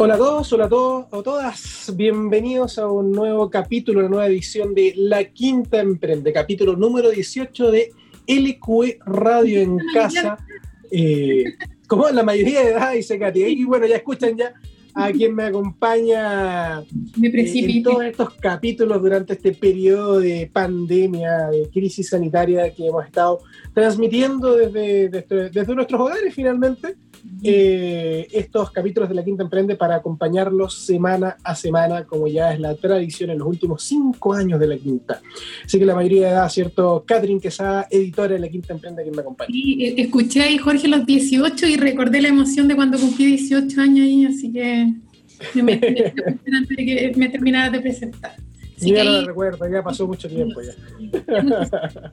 Hola a todos, hola a todos, a todas. Bienvenidos a un nuevo capítulo, una nueva edición de La Quinta Emprende, capítulo número 18 de LQE Radio en Casa. Eh, como la mayoría de edad, dice Katy. Y bueno, ya escuchan ya a quien me acompaña Me eh, en todos estos capítulos durante este periodo de pandemia, de crisis sanitaria que hemos estado transmitiendo desde, desde, desde nuestros hogares finalmente eh, estos capítulos de La Quinta Emprende para acompañarlos semana a semana, como ya es la tradición en los últimos cinco años de La Quinta. Así que la mayoría de edad, ¿cierto? Catherine Quesada, editora de La Quinta Emprende, quien me acompaña. Y eh, escuché ahí Jorge los 18 y recordé la emoción de cuando cumplí 18 años ahí, así que me que me terminara de presentar. Así ya no lo recuerdo, ya pasó mucho tiempo ya.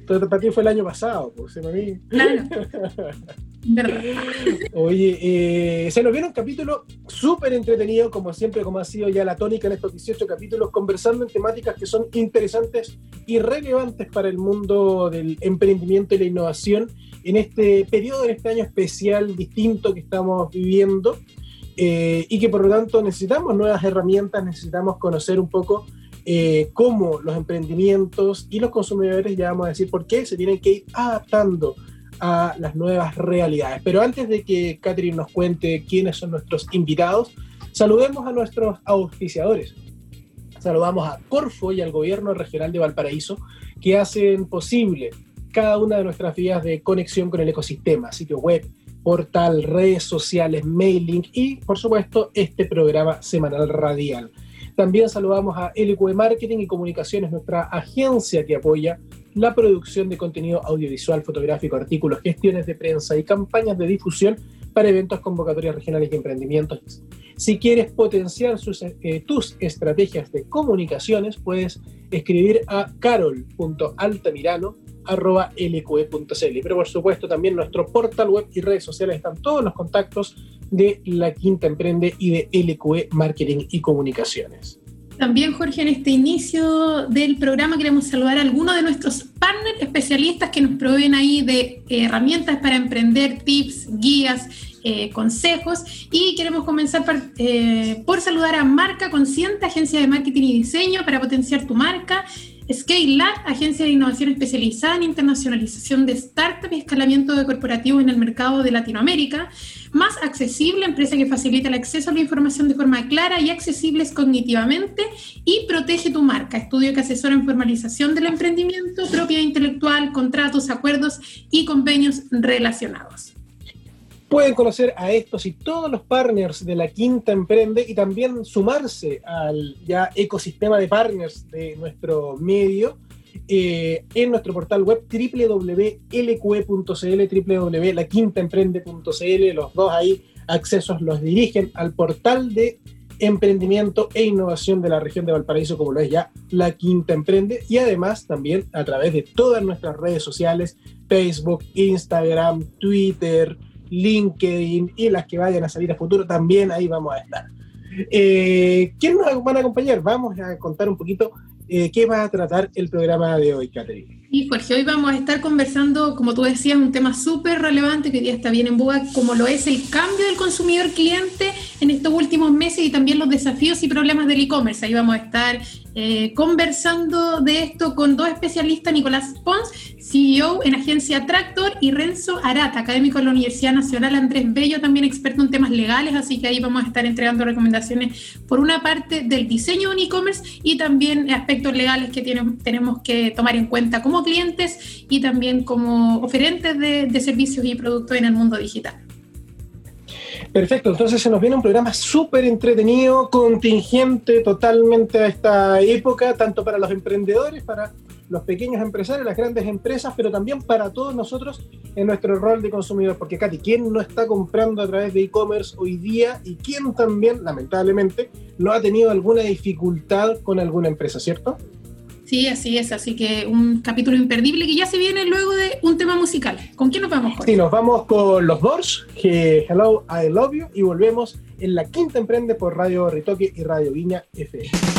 Entonces, para ti fue el año pasado, pues, ¿sí, mí? Claro. Oye, eh, se nos viene un capítulo súper entretenido, como siempre, como ha sido ya la tónica en estos 18 capítulos, conversando en temáticas que son interesantes y relevantes para el mundo del emprendimiento y la innovación en este periodo, en este año especial, distinto que estamos viviendo, eh, y que por lo tanto necesitamos nuevas herramientas, necesitamos conocer un poco eh, cómo los emprendimientos y los consumidores, ya vamos a decir por qué, se tienen que ir adaptando a las nuevas realidades. Pero antes de que Catherine nos cuente quiénes son nuestros invitados, saludemos a nuestros auspiciadores. Saludamos a Corfo y al Gobierno Regional de Valparaíso, que hacen posible cada una de nuestras vías de conexión con el ecosistema, sitio web, portal, redes sociales, mailing y, por supuesto, este programa semanal radial. También saludamos a LQE Marketing y Comunicaciones, nuestra agencia que apoya la producción de contenido audiovisual, fotográfico, artículos, gestiones de prensa y campañas de difusión para eventos, convocatorias regionales y emprendimientos. Si quieres potenciar eh, tus estrategias de comunicaciones, puedes escribir a carol.altamirano.lqe.cl. Pero por supuesto también nuestro portal web y redes sociales están todos los contactos de La Quinta Emprende y de LQE Marketing y Comunicaciones. También, Jorge, en este inicio del programa queremos saludar a algunos de nuestros partners especialistas que nos proveen ahí de herramientas para emprender, tips, guías, eh, consejos. Y queremos comenzar par- eh, por saludar a Marca Consciente, agencia de marketing y diseño para potenciar tu marca. Scale agencia de innovación especializada en internacionalización de startups y escalamiento de corporativos en el mercado de Latinoamérica. Más accesible, empresa que facilita el acceso a la información de forma clara y accesibles cognitivamente. Y protege tu marca, estudio que asesora en formalización del emprendimiento, propiedad intelectual, contratos, acuerdos y convenios relacionados. Pueden conocer a estos y todos los partners de la Quinta Emprende y también sumarse al ya ecosistema de partners de nuestro medio eh, en nuestro portal web www.lqe.cl, www.laquintaemprende.cl. Los dos ahí accesos los dirigen al portal de emprendimiento e innovación de la región de Valparaíso, como lo es ya la Quinta Emprende, y además también a través de todas nuestras redes sociales, Facebook, Instagram, Twitter, LinkedIn y las que vayan a salir a futuro, también ahí vamos a estar. Eh, ¿Quién nos van a acompañar? Vamos a contar un poquito eh, qué va a tratar el programa de hoy, Catherine. Y Jorge, hoy vamos a estar conversando, como tú decías, un tema súper relevante que hoy día está bien en boga, como lo es el cambio del consumidor cliente en estos últimos meses y también los desafíos y problemas del e-commerce. Ahí vamos a estar eh, conversando de esto con dos especialistas, Nicolás Pons, CEO en agencia Tractor, y Renzo Arata, académico de la Universidad Nacional Andrés Bello, también experto en temas legales, así que ahí vamos a estar entregando recomendaciones por una parte del diseño de un e-commerce y también aspectos legales que tenemos que tomar en cuenta como clientes y también como oferentes de servicios y productos en el mundo digital. Perfecto, entonces se nos viene un programa súper entretenido, contingente totalmente a esta época, tanto para los emprendedores, para los pequeños empresarios, las grandes empresas, pero también para todos nosotros en nuestro rol de consumidor. Porque, Katy, ¿quién no está comprando a través de e-commerce hoy día y quién también, lamentablemente, no ha tenido alguna dificultad con alguna empresa, ¿cierto? Sí, así es. Así que un capítulo imperdible que ya se viene luego de un tema musical. ¿Con quién nos vamos, Jorge? Sí, nos vamos con los Doors, que Hello, I Love You, y volvemos en la quinta emprende por Radio Ritoque y Radio Viña FM.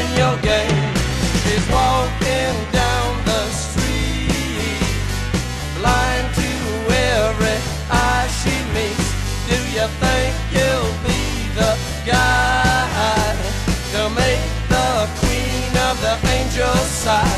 In your game. She's walking down the street, blind to every eye she meets. Do you think you'll be the guy to make the queen of the angels sigh?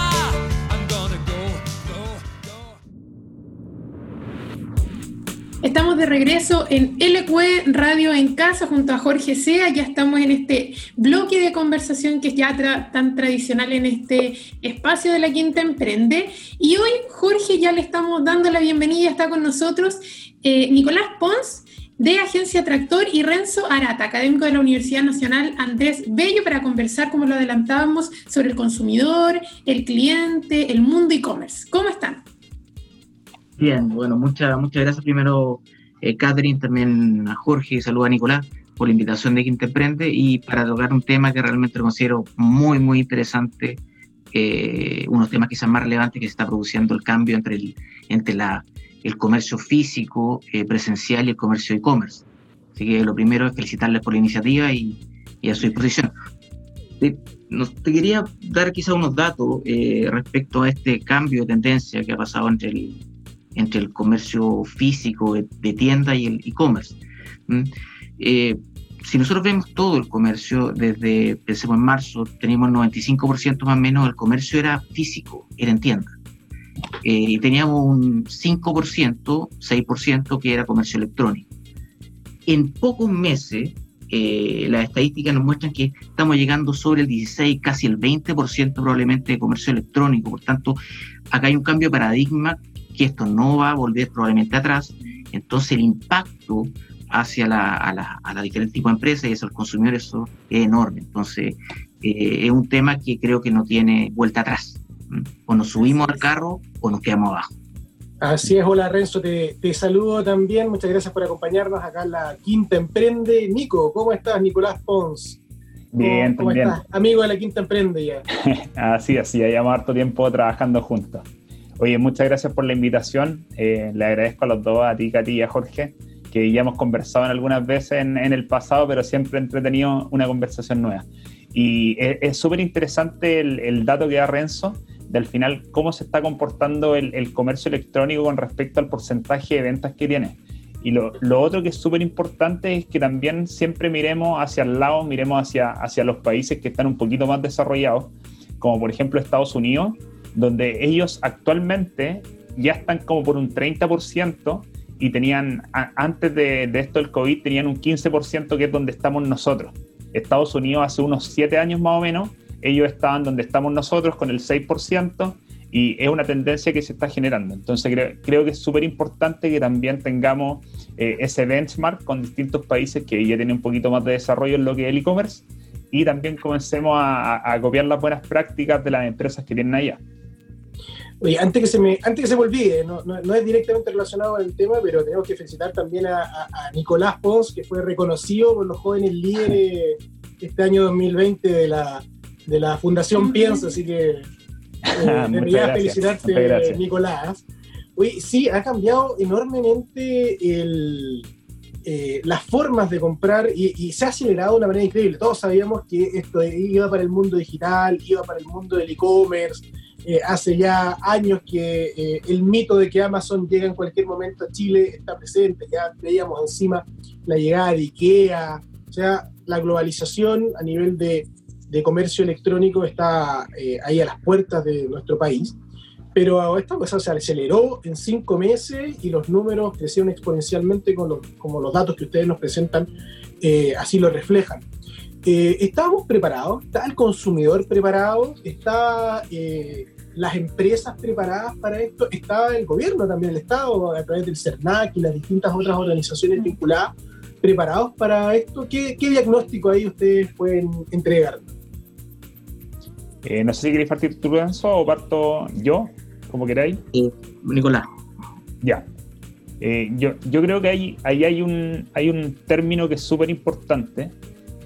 Estamos de regreso en LQ Radio en Casa junto a Jorge Sea. Ya estamos en este bloque de conversación que es ya tan tradicional en este espacio de la Quinta Emprende. Y hoy Jorge ya le estamos dando la bienvenida, está con nosotros eh, Nicolás Pons de Agencia Tractor y Renzo Arata, académico de la Universidad Nacional Andrés Bello, para conversar, como lo adelantábamos, sobre el consumidor, el cliente, el mundo e-commerce. ¿Cómo están? Bien, bueno, muchas muchas gracias primero, eh, Catherine, también a Jorge y saludo a Nicolás por la invitación de Quinta Emprende y para tocar un tema que realmente considero muy, muy interesante, eh, unos temas quizás más relevantes que se está produciendo el cambio entre el, entre la, el comercio físico, eh, presencial y el comercio e-commerce. Así que lo primero es felicitarles por la iniciativa y, a su disposición. Eh, nos, te quería dar quizá unos datos eh, respecto a este cambio de tendencia que ha pasado entre el, entre el comercio físico de, tienda y el e-commerce. ¿Mm? Eh, si nosotros vemos todo el comercio, desde, pensemos en marzo, teníamos el 95% más o menos, el comercio era físico, era en tienda. Eh, y teníamos un 5%, 6% que era comercio electrónico. En pocos meses, eh, las estadísticas nos muestran que estamos llegando sobre el 16, casi el 20% probablemente de comercio electrónico. Por tanto, acá hay un cambio de paradigma que esto no va a volver probablemente atrás. Entonces, el impacto hacia la, a, la, a la diferentes tipos de empresas y hacia los consumidores eso es enorme. Entonces, eh, es un tema que creo que no tiene vuelta atrás. ¿Mm? O nos subimos al carro o nos quedamos abajo. Así es, hola Renzo, te, te, saludo también. Muchas gracias por acompañarnos acá en la Quinta Emprende. Nico, ¿cómo estás? Nicolás Pons. Bien, ¿Cómo, también. estás? Amigo de la Quinta Emprende ya. así, así, ya llevamos harto tiempo trabajando juntos. Oye, muchas gracias por la invitación. Eh, le agradezco a los dos, a ti, Katy y a Jorge, que ya hemos conversado en algunas veces en, en el pasado, pero siempre he entretenido una conversación nueva. Y es súper interesante el, el dato que da Renzo de al final cómo se está comportando el, el, comercio electrónico con respecto al porcentaje de ventas que tiene. Y lo, lo otro que es súper importante es que también siempre miremos hacia el lado, miremos hacia, hacia los países que están un poquito más desarrollados, como por ejemplo Estados Unidos, donde ellos actualmente ya están como por un 30% y tenían, antes de, esto del COVID, tenían un 15% que es donde estamos nosotros. Estados Unidos hace unos 7 años más o menos ellos estaban donde estamos nosotros con el 6% y es una tendencia que se está generando. Entonces creo, creo que es súper importante que también tengamos eh, ese benchmark con distintos países que ya tienen un poquito más de desarrollo en lo que es el e-commerce y también comencemos a, a, a, copiar las buenas prácticas de las empresas que tienen allá. Oye, antes que se me, antes que se me olvide, no, no, no es directamente relacionado el tema, pero tenemos que felicitar también a, a Nicolás Pons, que fue reconocido por los jóvenes líderes este año 2020 de la, de la Fundación Piensa, así que eh, debería felicitarte, Nicolás. Oye, sí, ha cambiado enormemente el, eh, las formas de comprar y, y, se ha acelerado de una manera increíble. Todos sabíamos que esto iba para el mundo digital, iba para el mundo del e-commerce. Eh, hace ya años que eh, el mito de que Amazon llega en cualquier momento a Chile está presente. Ya veíamos encima la llegada de IKEA. O sea, la globalización a nivel de, comercio electrónico está eh, ahí a las puertas de nuestro país. Pero esta cosa se aceleró en cinco meses y los números crecieron exponencialmente con como los datos que ustedes nos presentan así lo reflejan. Eh, ¿Estábamos preparados? ¿Está el consumidor preparado? ¿Está las empresas preparadas para esto? ¿Está el gobierno también, el Estado, a través del CERNAC y las distintas otras organizaciones vinculadas, preparados para esto? ¿Qué, qué diagnóstico ahí ustedes pueden entregar? Eh, no sé si queréis partir tú, Lorenzo, o parto yo, como queráis. Eh, Nicolás. Ya. Eh, yo, yo, creo que ahí, ahí hay, un, hay un término que es súper importante,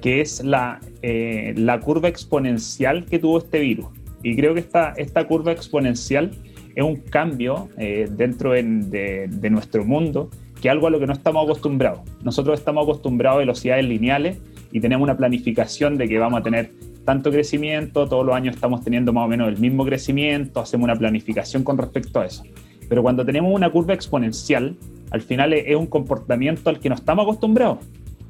que es la, eh, la curva exponencial que tuvo este virus. Y creo que esta, esta curva exponencial es un cambio eh, dentro en, de, de nuestro mundo, que es algo a lo que no estamos acostumbrados. Nosotros estamos acostumbrados a velocidades lineales y tenemos una planificación de que vamos a tener tanto crecimiento, todos los años estamos teniendo más o menos el mismo crecimiento, hacemos una planificación con respecto a eso. Pero cuando tenemos una curva exponencial, al final es un comportamiento al que no estamos acostumbrados.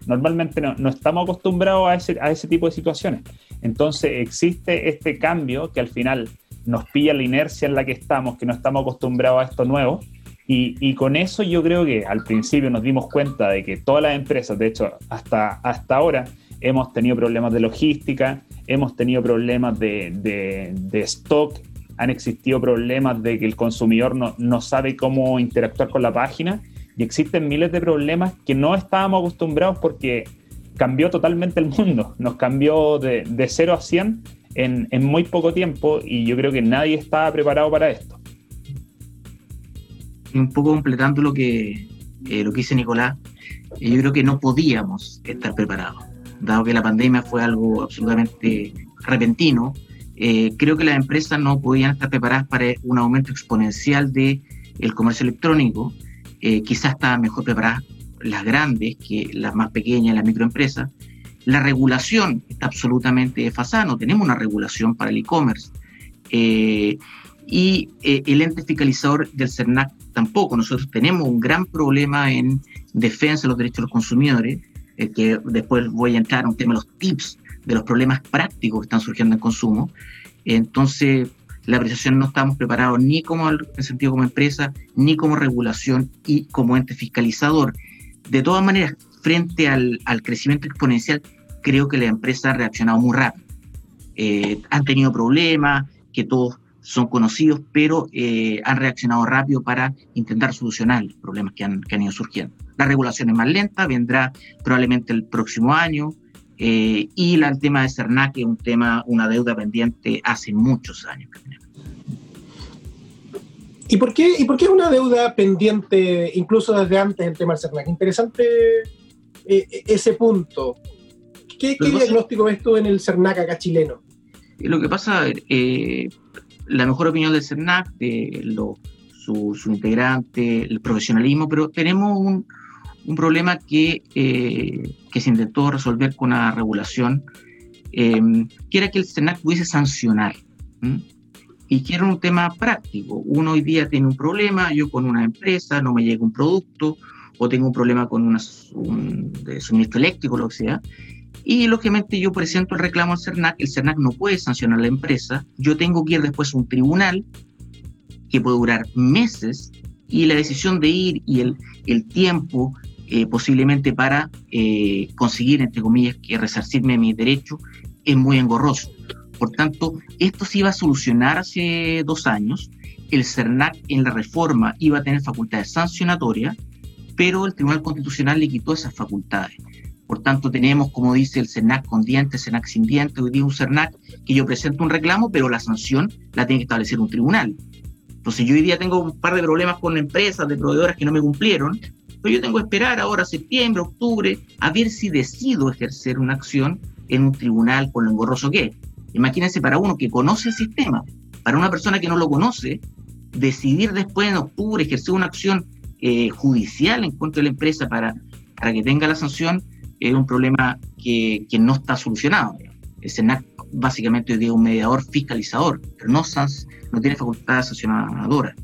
Normalmente no, estamos acostumbrados a ese, a ese tipo de situaciones. Entonces existe este cambio que al final nos pilla la inercia en la que estamos, que no estamos acostumbrados a esto nuevo. Y, y, con eso yo creo que al principio nos dimos cuenta de que todas las empresas, de hecho hasta, hasta ahora, hemos tenido problemas de logística, hemos tenido problemas de, de, de stock, han existido problemas de que el consumidor no, no, sabe cómo interactuar con la página y existen miles de problemas que no estábamos acostumbrados porque cambió totalmente el mundo, nos cambió de, de 0 a 100 en, en, muy poco tiempo y yo creo que nadie estaba preparado para esto. Un poco completando lo que, eh, lo que dice Nicolás, eh, yo creo que no podíamos estar preparados dado que la pandemia fue algo absolutamente repentino, eh, creo que las empresas no podían estar preparadas para un aumento exponencial del el comercio electrónico. Eh, quizás estaban mejor preparadas las grandes que las más pequeñas, las microempresas. La regulación está absolutamente desfasada, no tenemos una regulación para el e-commerce. Eh, y el ente fiscalizador del CERNAC tampoco. Nosotros tenemos un gran problema en defensa de los derechos de los consumidores eh, que después voy a entrar a un tema de los tips, de los problemas prácticos que están surgiendo en consumo. Entonces, la apreciación no estamos preparados ni como en sentido como empresa, ni como regulación y como ente fiscalizador. De todas maneras, frente al, al crecimiento exponencial, creo que la empresa ha reaccionado muy rápido. Eh, han tenido problemas que todos son conocidos, pero eh, han reaccionado rápido para intentar solucionar los problemas que han, que han ido surgiendo. La regulación es más lenta, vendrá probablemente el próximo año, eh, y la, el tema de CERNAC es un tema, una deuda pendiente hace muchos años. ¿Y por, qué, ¿Y por qué es una deuda pendiente incluso desde antes del tema del CERNAC? Interesante eh, ese punto. ¿Qué, qué diagnóstico ves tú en el CERNAC acá chileno? Lo que pasa, eh, la mejor opinión del CERNAC, de lo, su, su, integrante, el profesionalismo, pero tenemos un, un problema que, eh, que, se intentó resolver con una regulación, eh, que era que el CERNAC pudiese sancionar. Y que un tema práctico. Uno hoy día tiene un problema, yo con una empresa no me llega un producto, o tengo un problema con una, un de suministro eléctrico, lo que sea, y lógicamente yo presento el reclamo al CERNAC, el CERNAC no puede sancionar a la empresa, yo tengo que ir después a un tribunal que puede durar meses y la decisión de ir y el, el tiempo eh, posiblemente para eh, conseguir, entre comillas, que resarcirme mi derecho es muy engorroso. Por tanto, esto se iba a solucionar hace dos años. El CERNAC en la reforma iba a tener facultades sancionatorias, pero el Tribunal Constitucional le quitó esas facultades. Por tanto, tenemos, como dice el CERNAC con dientes, CERNAC sin dientes, hoy día un CERNAC que yo presento un reclamo, pero la sanción la tiene que establecer un tribunal. Entonces, yo hoy día tengo un par de problemas con empresas, de proveedoras que no me cumplieron, pero yo tengo que esperar ahora septiembre, octubre, a ver si decido ejercer una acción en un tribunal con lo engorroso que es. Imagínense para uno que conoce el sistema, para una persona que no lo conoce, decidir después en octubre ejercer una acción eh, judicial en contra de la empresa para, para que tenga la sanción, es un problema que, que no está solucionado. El SENAC básicamente es un mediador fiscalizador, pero no, no tiene facultad sancionadora.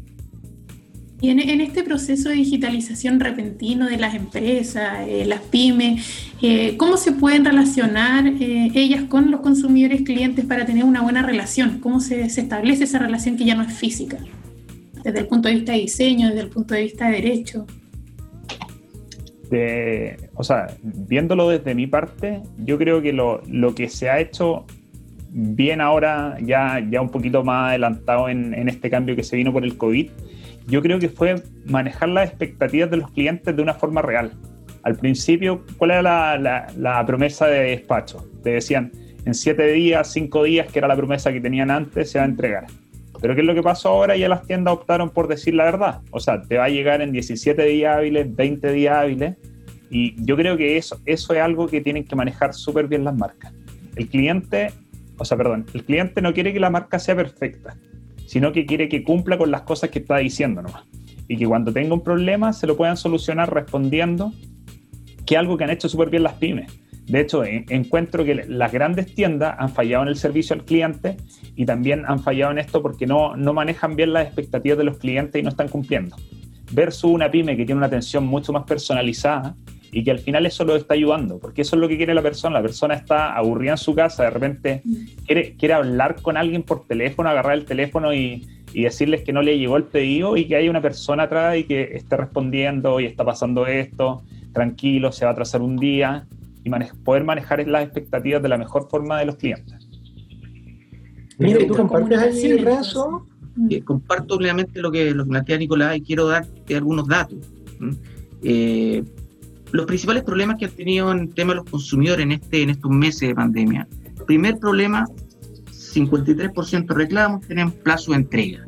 Y en, este proceso de digitalización repentino de las empresas, eh, las pymes, eh, ¿cómo se pueden relacionar eh, ellas con los consumidores clientes para tener una buena relación? ¿Cómo se, establece esa relación que ya no es física? Desde el punto de vista de diseño, desde el punto de vista de derecho. De, o sea, viéndolo desde mi parte, yo creo que lo, lo que se ha hecho bien ahora, ya, ya un poquito más adelantado en este cambio que se vino por el COVID, yo creo que fue manejar las expectativas de los clientes de una forma real. Al principio, ¿cuál era la, promesa de despacho? Te decían, en siete días, cinco días, que era la promesa que tenían antes, se va a entregar. Pero ¿qué es lo que pasó ahora? Ya las tiendas optaron por decir la verdad. O sea, te va a llegar en 17 días hábiles, 20 días hábiles. Y yo creo que eso, eso es algo que tienen que manejar súper bien las marcas. El cliente, o sea, perdón, el cliente no quiere que la marca sea perfecta sino que quiere que cumpla con las cosas que está diciendo nomás. Y que cuando tenga un problema se lo puedan solucionar respondiendo, que algo que han hecho súper bien las pymes. De hecho, encuentro que las grandes tiendas han fallado en el servicio al cliente y también han fallado en esto porque no, no manejan bien las expectativas de los clientes y no están cumpliendo. Versus una pyme que tiene una atención mucho más personalizada y que al final eso lo está ayudando, porque eso es lo que quiere la persona. La persona está aburrida en su casa, de repente quiere, quiere hablar con alguien por teléfono, agarrar el teléfono y, y decirles que no le llegó el pedido y que hay una persona atrás y que esté respondiendo y está pasando esto, tranquilo, se va a atrasar un día y mane poder manejar las expectativas de la mejor forma de los clientes. Mire, ¿tú compartes ahí, Renzo? Eh, comparto plenamente lo que, lo que plantea Nicolás y quiero darte algunos datos. Eh, los principales problemas que han tenido en tema de los consumidores en, este, en estos meses de pandemia. Primer problema, 53% de reclamos tienen plazo de entrega.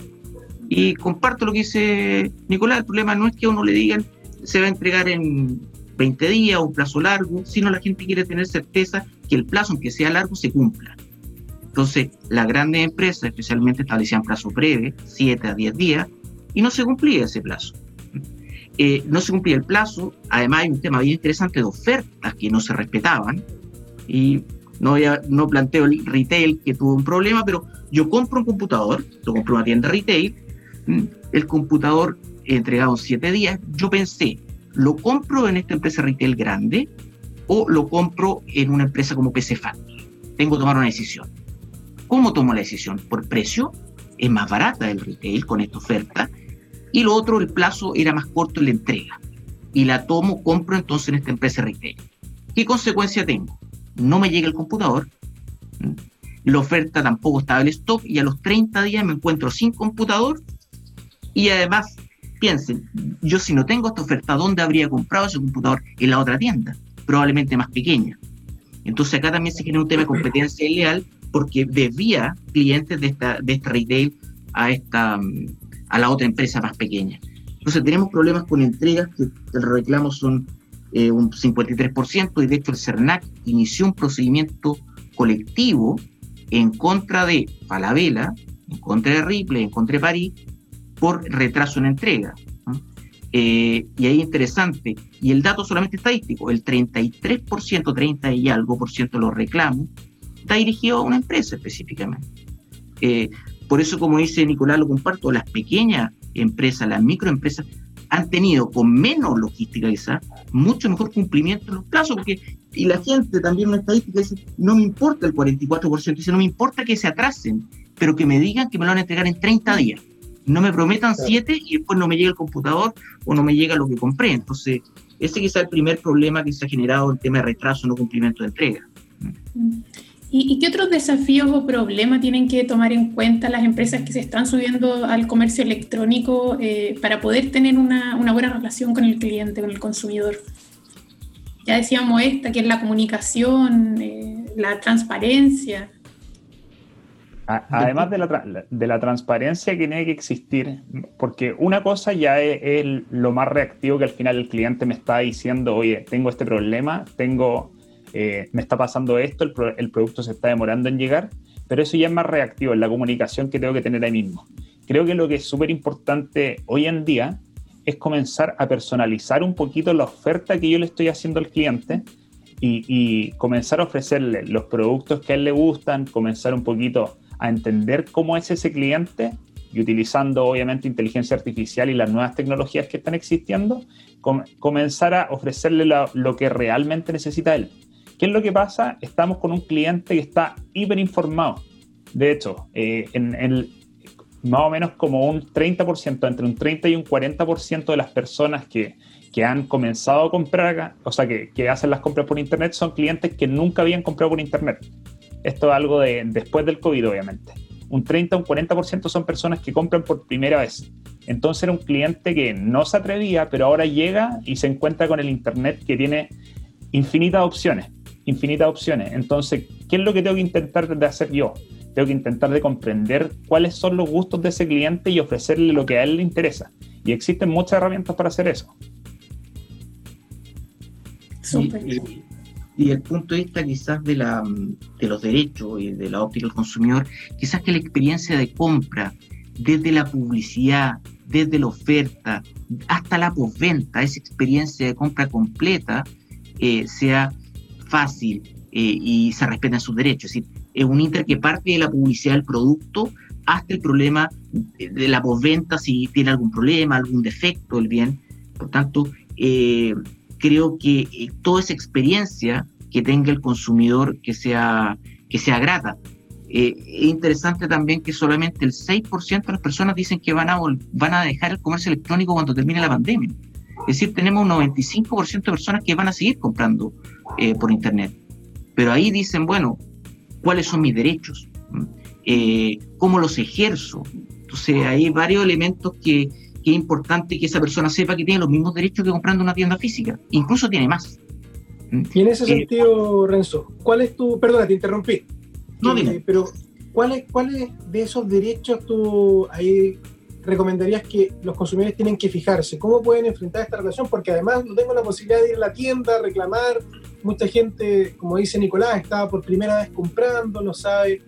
Y comparto lo que dice Nicolás, el problema no es que a uno le digan se va a entregar en 20 días o un plazo largo, sino la gente quiere tener certeza que el plazo, aunque sea largo, se cumpla. Entonces, las grandes empresas especialmente establecían plazo breve, 7 a 10 días, y no se cumplía ese plazo. Eh, no se cumplía el plazo, además hay un tema bien interesante de ofertas que no se respetaban, y no, ya, no planteo el retail que tuvo un problema, pero yo compro un computador, lo compro una tienda retail, el computador entregado en 7 días, yo pensé, ¿lo compro en esta empresa retail grande o lo compro en una empresa como PC Factory? Tengo que tomar una decisión. ¿Cómo tomo la decisión? Por precio, es más barata el retail con esta oferta, y lo otro, el plazo era más corto en la entrega. Y la tomo, compro entonces en esta empresa retail. ¿Qué consecuencia tengo? No me llega el computador, la oferta tampoco estaba en stock y a los 30 días me encuentro sin computador y además, piensen, yo si no tengo esta oferta, ¿dónde habría comprado ese computador? En la otra tienda, probablemente más pequeña. Entonces acá también se genera un tema de competencia ilegal porque desvía clientes de esta, de esta retail a esta, a la otra empresa más pequeña. Entonces tenemos problemas con entregas que el reclamo son eh, un 53% y de hecho el CERNAC inició un procedimiento colectivo en contra de Falabella, en contra de Ripley, en contra de París, por retraso en entrega. Eh, y ahí interesante, y el dato solamente estadístico, el 33%, 30 y algo por ciento de los reclamos está dirigido a una empresa específicamente. Eh, por eso, como dice Nicolás, lo comparto, las pequeñas empresas, las microempresas, han tenido con menos logística quizás, mucho mejor cumplimiento en los plazos, porque, y la gente también una estadística dice, no me importa el 44%, dice, no me importa que se atrasen, pero que me digan que me lo van a entregar en 30 días. No me prometan 7 y después no me llega el computador o no me llega lo que compré. Entonces, ese quizás es el primer problema que se ha generado en tema de retraso, no cumplimiento de entrega. ¿Y, qué otros desafíos o problemas tienen que tomar en cuenta las empresas que se están subiendo al comercio electrónico eh, para poder tener una, buena relación con el cliente, con el consumidor? Ya decíamos esta, que es la comunicación, eh, la transparencia. Además de la, de la, transparencia que tiene que existir, porque una cosa ya es, lo más reactivo que al final el cliente me está diciendo, oye, tengo este problema, tengo eh, me está pasando esto, el, producto se está demorando en llegar, pero eso ya es más reactivo, en la comunicación que tengo que tener ahí mismo. Creo que lo que es súper importante hoy en día es comenzar a personalizar un poquito la oferta que yo le estoy haciendo al cliente y, comenzar a ofrecerle los productos que a él le gustan, comenzar un poquito a entender cómo es ese cliente y utilizando obviamente inteligencia artificial y las nuevas tecnologías que están existiendo, comenzar a ofrecerle lo, que realmente necesita él. ¿Qué es lo que pasa? Estamos con un cliente que está hiper informado. De hecho, eh, más o menos como un 30%, entre un 30 y un 40% de las personas que, que, han comenzado a comprar, o sea, que, que, hacen las compras por Internet, son clientes que nunca habían comprado por Internet. Esto es algo de después del COVID, obviamente. Un 30 o un 40% son personas que compran por primera vez. Entonces era un cliente que no se atrevía, pero ahora llega y se encuentra con el Internet que tiene infinitas opciones infinitas opciones. Entonces, ¿qué es lo que tengo que intentar de hacer yo? Tengo que intentar de comprender cuáles son los gustos de ese cliente y ofrecerle lo que a él le interesa. Y existen muchas herramientas para hacer eso. Y, y, el punto de vista quizás de, la, de los derechos y de la óptica del consumidor, quizás que la experiencia de compra, desde la publicidad, desde la oferta, hasta la postventa, esa experiencia de compra completa, eh, sea fácil eh, y se respetan sus derechos. Es decir, es un Inter que parte de la publicidad del producto hasta el problema de la postventa, si tiene algún problema, algún defecto el bien. Por tanto, eh, creo que eh, toda esa experiencia que tenga el consumidor que sea, que sea grata. es interesante también que solamente el 6% de las personas dicen que van a, van a dejar el comercio electrónico cuando termine la pandemia. Es decir, tenemos un 95% de personas que van a seguir comprando eh, por Internet. Pero ahí dicen, bueno, ¿cuáles son mis derechos? Eh, ¿Cómo los ejerzo? Entonces hay varios elementos que, que, es importante que esa persona sepa que tiene los mismos derechos que comprando una tienda física. Incluso tiene más. Y en ese eh, sentido, Renzo, ¿cuál es tu... Perdona, te interrumpí. No, dime. pero ¿cuáles cuáles de esos derechos tú ahí recomendarías que los consumidores tienen que fijarse? ¿Cómo pueden enfrentar esta relación? Porque además no tengo la posibilidad de ir a la tienda, reclamar. Mucha gente, como dice Nicolás, está por primera vez comprando, no sabe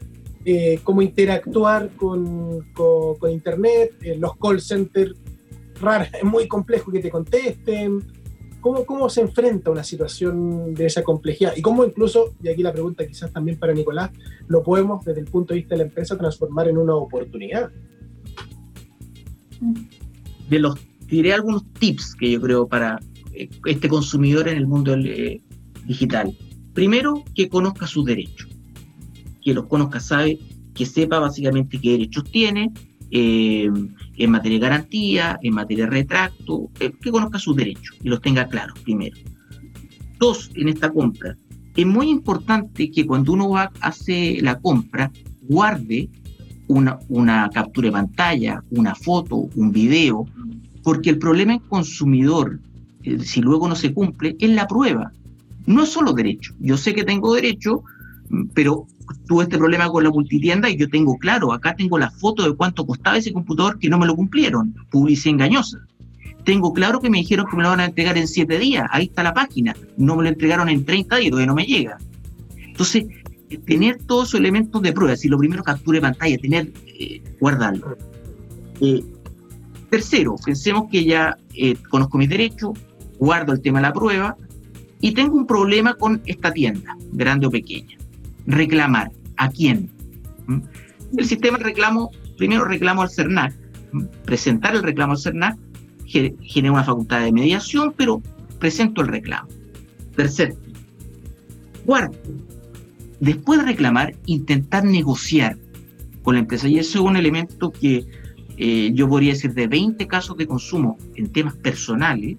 eh, cómo interactuar con, con, Internet, eh, los call centers raros, es muy complejo que te contesten. ¿Cómo, ¿Cómo se enfrenta una situación de esa complejidad? Y cómo incluso, y aquí la pregunta quizás también para Nicolás, lo podemos desde el punto de vista de la empresa transformar en una oportunidad de los, diré algunos tips que yo creo para eh, este consumidor en el mundo eh, digital. Primero, que conozca sus derechos, que los conozca, sabe, que sepa básicamente qué derechos tiene eh, en materia de garantía, en materia de retracto, que conozca sus derechos y los tenga claros primero. Dos, en esta compra, es muy importante que cuando uno va, hace la compra, guarde una, una captura de pantalla, una foto, un video, porque el problema en consumidor, eh, si luego no se cumple, es la prueba. No es solo derecho. Yo sé que tengo derecho, pero tuve este problema con la multitienda y yo tengo claro, acá tengo la foto de cuánto costaba ese computador que no me lo cumplieron, publicidad engañosa. Tengo claro que me dijeron que me lo van a entregar en 7 días, ahí está la página, no me lo entregaron en 30 días, todavía no me llega. Entonces, tener todos esos elementos de prueba, si lo primero capture pantalla, tener, eh, guardarlo. Eh, tercero, pensemos que ya eh, conozco mis derechos, guardo el tema de la prueba y tengo un problema con esta tienda, grande o pequeña. Reclamar. ¿A quién? ¿Mm? El sistema de reclamo, primero reclamo al CERNAC, ¿Mm? presentar el reclamo al CERNAC, genera una facultad de mediación, pero presento el reclamo. Tercero. Cuarto, después de reclamar, intentar negociar con la empresa. Y eso es un elemento que eh, yo podría decir de 20 casos de consumo en temas personales,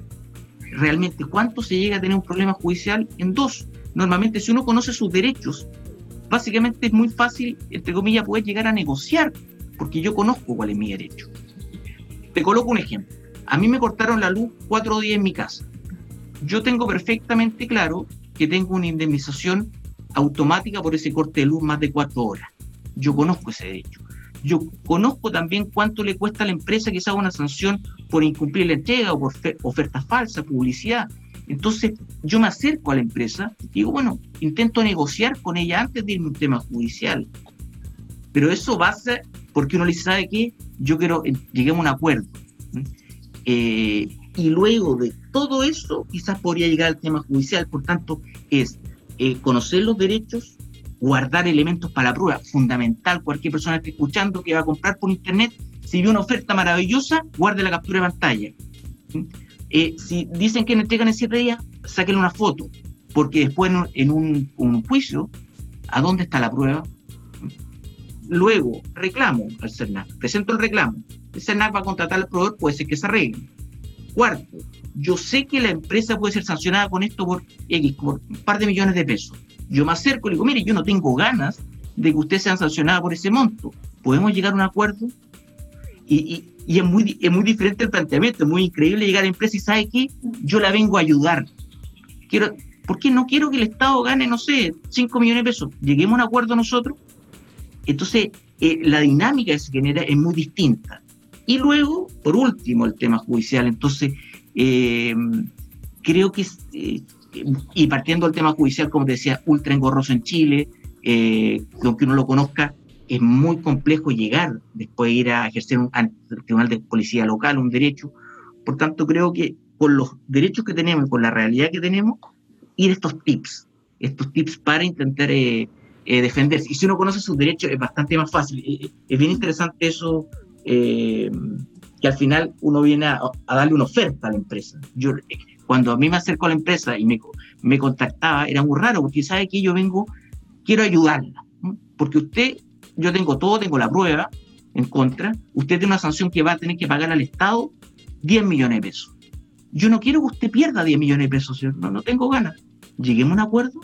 realmente cuánto se llega a tener un problema judicial en dos. Normalmente si uno conoce sus derechos, básicamente es muy fácil, entre comillas, poder llegar a negociar, porque yo conozco cuál es mi derecho. Te coloco un ejemplo. A mí me cortaron la luz cuatro días en mi casa. Yo tengo perfectamente claro que tengo una indemnización automática por ese corte de luz más de cuatro horas. Yo conozco ese derecho. Yo conozco también cuánto le cuesta a la empresa que se haga una sanción por incumplir la entrega o por ofertas falsas, publicidad. Entonces yo me acerco a la empresa y digo, bueno, intento negociar con ella antes de irme a un tema judicial. Pero eso va a ser porque uno le ¿sabe qué? Yo quiero, eh, lleguemos a un acuerdo. Eh, y luego de todo eso, quizás podría llegar al tema judicial. Por tanto, es eh, conocer los derechos, guardar elementos para la prueba, fundamental. Cualquier persona que esté escuchando que va a comprar por internet, si ve una oferta maravillosa, guarde la captura de pantalla. Eh, si dicen que me entregan en siete días, saquen una foto, porque después en, un, juicio, ¿a dónde está la prueba? Luego, reclamo al CERNAC, presento el reclamo. El CERNAC va a contratar al proveedor, puede ser que se arregle. Cuarto, yo sé que la empresa puede ser sancionada con esto por X, por un par de millones de pesos. Yo me acerco y le digo, mire, yo no tengo ganas de que usted sea sancionada por ese monto. ¿Podemos llegar a un acuerdo? Y, es, muy, es muy diferente el planteamiento, es muy increíble llegar a la empresa y sabe que yo la vengo a ayudar. Quiero, ¿Por qué no quiero que el Estado gane, no sé, 5 millones de pesos? Lleguemos a un acuerdo nosotros. Entonces, eh, la dinámica que se genera es muy distinta. Y luego, por último, el tema judicial. Entonces, eh, creo que eh, y partiendo del tema judicial, como te decía, ultra engorroso en Chile, eh, aunque uno lo conozca, es muy complejo llegar después de ir a ejercer un, tribunal de policía local un derecho. Por tanto, creo que con los derechos que tenemos y con la realidad que tenemos, ir estos tips, estos tips para intentar eh, eh, defenderse. Y si uno conoce sus derechos, es bastante más fácil. Es bien interesante eso, que al final uno viene a, darle una oferta a la empresa. Yo, cuando a mí me acercó a la empresa y me, me contactaba, era muy raro, porque sabe que yo vengo, quiero ayudarla, porque usted, yo tengo todo, tengo la prueba en contra, usted tiene una sanción que va a tener que pagar al Estado 10 millones de pesos. Yo no quiero que usted pierda 10 millones de pesos, no, no tengo ganas. Lleguemos a un acuerdo.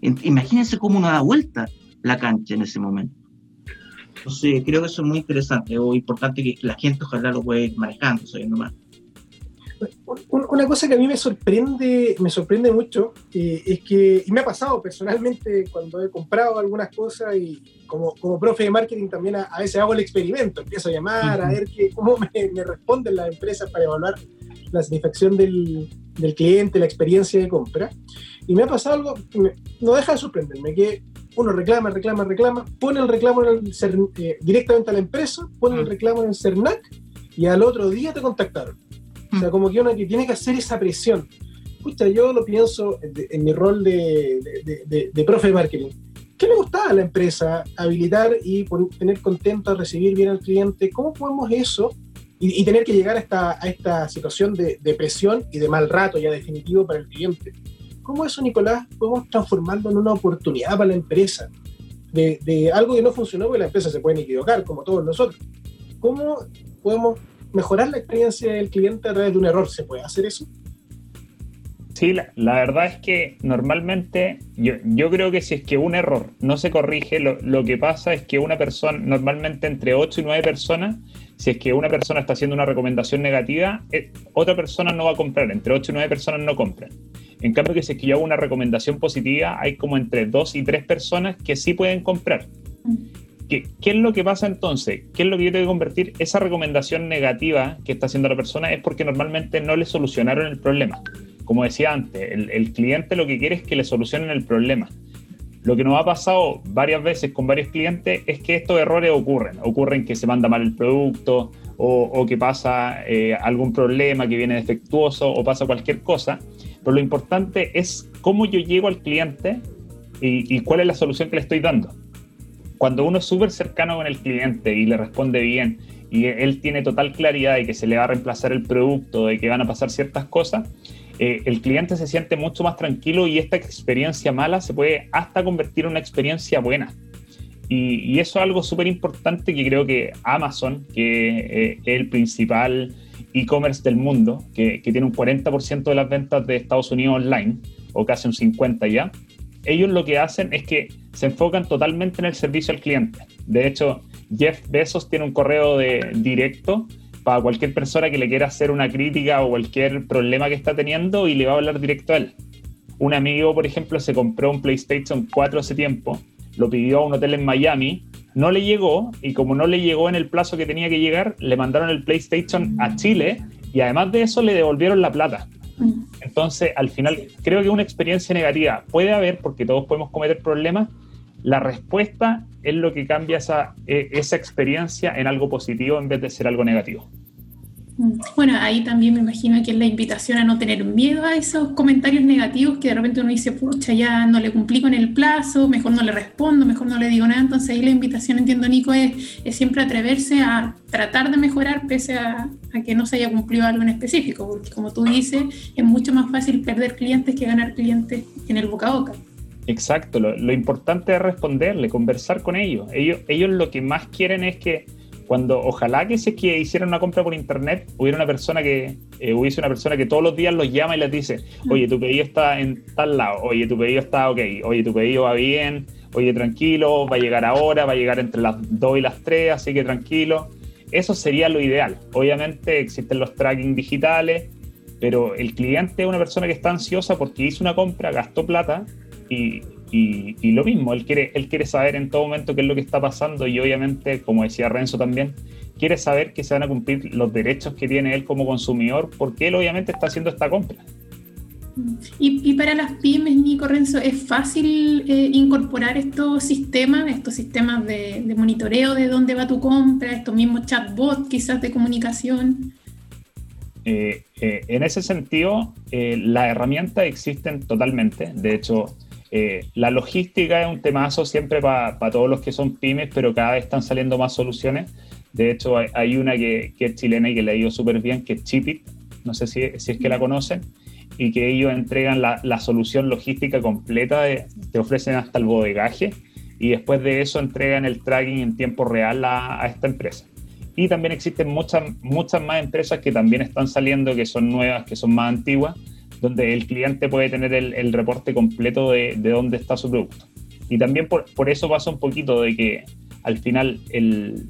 Imagínense cómo uno da vuelta la cancha en ese momento. Entonces, creo que eso es muy interesante o importante que la gente ojalá lo pueda ir manejando, sabiendo más. Una cosa que a mí me sorprende, me sorprende mucho, eh, es que, y me ha pasado personalmente cuando he comprado algunas cosas y como, como profe de marketing también a, veces hago el experimento, empiezo a llamar, a ver que, cómo me, responden las empresas para evaluar la satisfacción del, del, cliente, la experiencia de compra. Y me ha pasado algo que no deja de sorprenderme, que uno reclama, reclama, reclama, pone el reclamo en el, eh, directamente a la empresa, pone el reclamo en el CERNAC y al otro día te contactaron o sea, como que uno que tiene que hacer esa presión. Escucha, yo lo pienso en, mi rol de, de, profe de marketing. ¿Qué le gustaba a la empresa? Habilitar y tener contento, recibir bien al cliente. ¿Cómo podemos eso? Y, tener que llegar a esta, a esta situación de, presión y de mal rato ya definitivo para el cliente. ¿Cómo eso, Nicolás, podemos transformarlo en una oportunidad para la empresa? De, algo que no funcionó, porque la empresa se puede equivocar, como todos nosotros. ¿Cómo podemos mejorar la experiencia del cliente a través de un error. ¿Se puede hacer eso? Sí, la, verdad es que normalmente yo, yo, creo que si es que un error no se corrige, lo, lo, que pasa es que una persona, normalmente entre 8 y 9 personas, si es que una persona está haciendo una recomendación negativa, eh, otra persona no va a comprar, entre 8 y 9 personas no compran. En cambio, que si es que yo hago una recomendación positiva, hay como entre dos y tres personas que sí pueden comprar. ¿Qué, ¿Qué, es lo que pasa entonces? ¿Qué es lo que yo tengo que convertir? Esa recomendación negativa que está haciendo la persona es porque normalmente no le solucionaron el problema. Como decía antes, el, el cliente lo que quiere es que le solucionen el problema. Lo que nos ha pasado varias veces con varios clientes es que estos errores ocurren. Ocurren que se manda mal el producto o, o que pasa eh, algún problema que viene defectuoso o pasa cualquier cosa. Pero lo importante es cómo yo llego al cliente y, y cuál es la solución que le estoy dando. Cuando uno es súper cercano con el cliente y le responde bien y él tiene total claridad de que se le va a reemplazar el producto, de que van a pasar ciertas cosas, eh, el cliente se siente mucho más tranquilo y esta experiencia mala se puede hasta convertir en una experiencia buena. Y, y eso es algo súper importante que creo que Amazon, que eh, es el principal e-commerce del mundo, que, tiene un 40% de las ventas de Estados Unidos online, o casi un 50% ya, ellos lo que hacen es que se enfocan totalmente en el servicio al cliente. De hecho, Jeff Bezos tiene un correo de directo para cualquier persona que le quiera hacer una crítica o cualquier problema que está teniendo y le va a hablar directo a él. Un amigo, por ejemplo, se compró un PlayStation 4 hace tiempo, lo pidió a un hotel en Miami, no le llegó y como no le llegó en el plazo que tenía que llegar, le mandaron el PlayStation a Chile y además de eso le devolvieron la plata. Entonces, al final, creo que una experiencia negativa puede haber porque todos podemos cometer problemas. La respuesta es lo que cambia esa, esa experiencia en algo positivo en vez de ser algo negativo. Bueno, ahí también me imagino que es la invitación a no tener miedo a esos comentarios negativos que de repente uno dice, pucha, ya no le cumplí con el plazo, mejor no le respondo, mejor no le digo nada. Entonces ahí la invitación, entiendo, Nico, es, es siempre atreverse a tratar de mejorar pese a, a, que no se haya cumplido algo en específico, porque como tú dices, es mucho más fácil perder clientes que ganar clientes en el boca a boca. Exacto, lo, lo importante es responderle, conversar con ellos. ellos. Ellos lo que más quieren es que cuando ojalá que si es que hicieran una compra por internet, hubiera una persona que eh, hubiese una persona que todos los días los llama y les dice, oye, tu pedido está en tal lado, oye, tu pedido está ok, oye, tu pedido va bien, oye, tranquilo, va a llegar ahora, va a llegar entre las 2 y las 3, así que tranquilo. Eso sería lo ideal. Obviamente existen los tracking digitales, pero el cliente es una persona que está ansiosa porque hizo una compra, gastó plata y, y, y, lo mismo, él quiere, él quiere saber en todo momento qué es lo que está pasando y obviamente, como decía Renzo también, quiere saber que se van a cumplir los derechos que tiene él como consumidor porque él obviamente está haciendo esta compra. Y, y para las pymes, Nico Renzo, ¿es fácil eh, incorporar estos sistemas, estos sistemas de, de, monitoreo de dónde va tu compra, estos mismos chatbots quizás de comunicación? Eh, eh, en ese sentido, las herramientas existen totalmente. De hecho, eh, la logística es un temazo siempre para pa todos los que son pymes, pero cada vez están saliendo más soluciones. De hecho, hay, hay una que, que, es chilena y que le ha ido súper bien, que es Chipit, no sé si, si, es que la conocen, y que ellos entregan la, la solución logística completa, de, te ofrecen hasta el bodegaje, y después de eso entregan el tracking en tiempo real a, a esta empresa. Y también existen muchas, muchas más empresas que también están saliendo, que son nuevas, que son más antiguas, donde el cliente puede tener el, reporte completo de, de, dónde está su producto. Y también por, por, eso pasa un poquito de que al final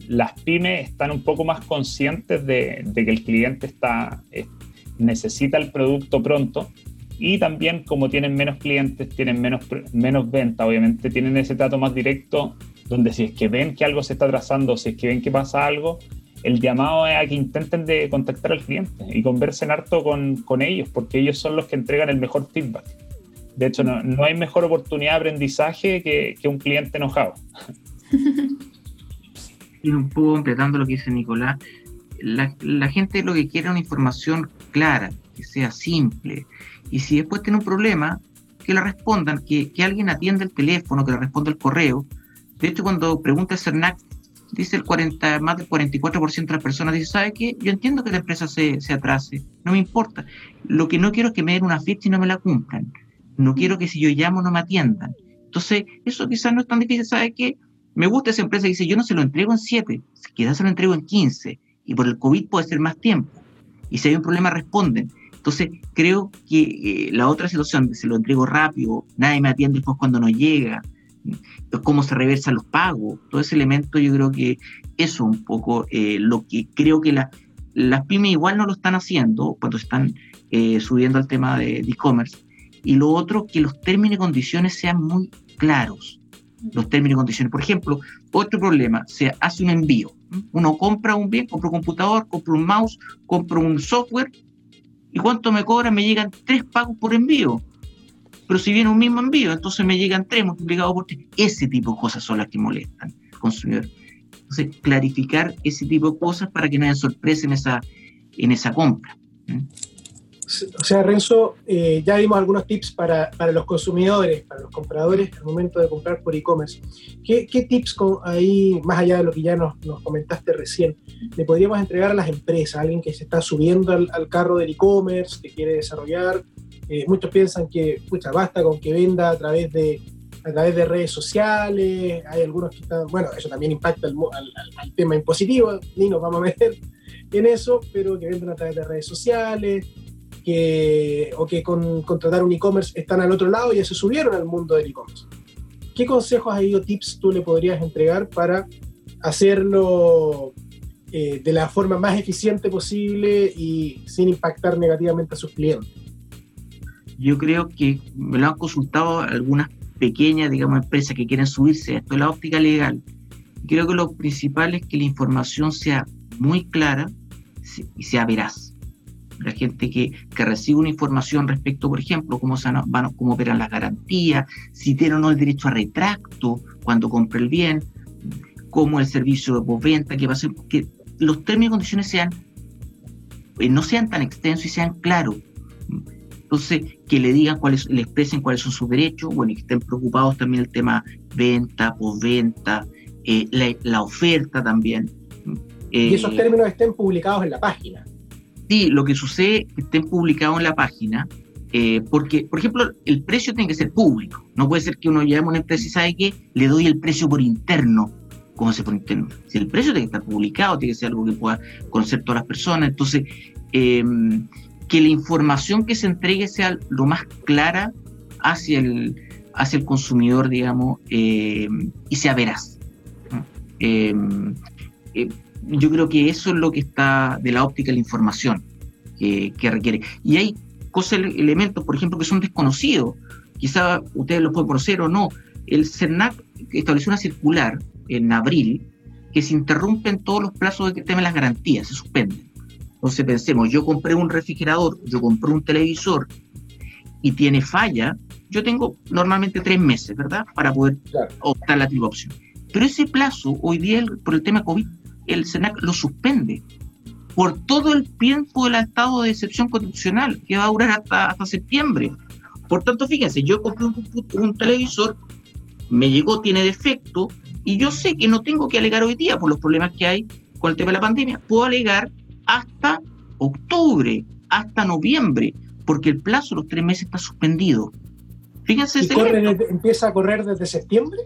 las pymes están un poco más conscientes de, de que el cliente está, eh, necesita el producto pronto y también como tienen menos clientes, tienen menos, menos venta, obviamente tienen ese trato más directo donde si es que ven que algo se está trazando, si es que ven que pasa algo, el llamado es a que intenten de contactar al cliente y conversen harto con, con ellos, porque ellos son los que entregan el mejor feedback. De hecho, no, no hay mejor oportunidad de aprendizaje que, que un cliente enojado. Y un poco completando lo que dice Nicolás, la, gente lo que quiere es una información clara, que sea simple. Y si después tiene un problema, que le respondan, que, que alguien atienda el teléfono, que le responda el correo. De hecho, cuando pregunta a CERNAC dice el 40, más del 44% de las personas, dice, ¿sabe qué? Yo entiendo que la empresa se, se, atrase, no me importa. Lo que no quiero es que me den una fecha y no me la cumplan. No quiero que si yo llamo no me atiendan. Entonces, eso quizás no es tan difícil, ¿sabe qué? Me gusta esa empresa que dice, yo no se lo entrego en 7, quizás se lo entrego en 15, y por el COVID puede ser más tiempo. Y si hay un problema, responden. Entonces, creo que eh, la otra situación, se lo entrego rápido, nadie me atiende después cuando no llega, cómo se reversan los pagos, todo ese elemento yo creo que eso un poco eh, lo que creo que la, las pymes igual no lo están haciendo cuando están eh, subiendo al tema de e-commerce Y lo otro, que los términos y condiciones sean muy claros. Los términos y condiciones. Por ejemplo, otro problema, se hace un envío. Uno compra un bien, compra un computador, compra un mouse, compra un software. ¿Y cuánto me cobra? Me llegan tres pagos por envío. Pero si viene un mismo envío, entonces me llegan tres multiplicados por tres. Ese tipo de cosas son las que molestan al consumidor. Entonces, clarificar ese tipo de cosas para que no haya sorpresa en esa, en esa compra. O sea, Renzo, eh, ya dimos algunos tips para, para, los consumidores, para los compradores al momento de comprar por e-commerce. ¿Qué, ¿Qué, tips con, ahí, más allá de lo que ya nos, nos, comentaste recién, le podríamos entregar a las empresas, alguien que se está subiendo al, al carro del e-commerce, que quiere desarrollar? Muchos piensan que, pucha, basta con que venda a través de a través de redes sociales, hay algunos que están, bueno, eso también impacta al, tema impositivo, ni nos vamos a meter en eso, pero que vendan a través de redes sociales, que, o que con contratar un e-commerce están al otro lado y ya se subieron al mundo del e-commerce. ¿Qué consejos hay o tips tú le podrías entregar para hacerlo eh, de la forma más eficiente posible y sin impactar negativamente a sus clientes? Yo creo que me lo han consultado algunas pequeñas, digamos, empresas que quieren subirse a esto de la óptica legal. Creo que lo principal es que la información sea muy clara y sea veraz la gente que, que, recibe una información respecto, por ejemplo, cómo, se van, cómo operan las garantías, si tiene o no el derecho a retracto cuando compre el bien, cómo el servicio de postventa, que va a ser, que los términos y condiciones sean, eh, no sean tan extensos y sean claros. Entonces, que le digan cuáles, le expresen cuáles son sus derechos, bueno, y que estén preocupados también el tema venta, postventa, eh, la, la, oferta también. Eh, y esos términos estén publicados en la página. Sí, lo que sucede es que estén publicados en la página, eh, porque, por ejemplo, el precio tiene que ser público. No puede ser que uno llame a una empresa y sabe que le doy el precio por interno. ¿Cómo se por interno? Si el precio tiene que estar publicado, tiene que ser algo que pueda conocer todas las personas. Entonces, eh, que la información que se entregue sea lo más clara hacia el, hacia el consumidor, digamos, eh, y sea veraz. Eh, yo creo que eso es lo que está de la óptica de la información que, requiere. Y hay cosas, elementos, por ejemplo, que son desconocidos. Quizá ustedes lo pueden conocer o no. El CERNAC estableció una circular en abril que se interrumpen todos los plazos de que temen las garantías, se suspenden. Entonces pensemos, yo compré un refrigerador, yo compré un televisor y tiene falla, yo tengo normalmente tres meses, ¿verdad? Para poder claro. optar la triple opción. Pero ese plazo, hoy día, por el tema COVID, el SENAC lo suspende por todo el tiempo del estado de excepción constitucional, que va a durar hasta, hasta septiembre. Por tanto, fíjense, yo compré un, un, televisor, me llegó, tiene defecto, y yo sé que no tengo que alegar hoy día por los problemas que hay con el tema de la pandemia. Puedo alegar hasta octubre, hasta noviembre, porque el plazo de los tres meses está suspendido. Fíjense. ¿Y corre, empieza a correr desde septiembre?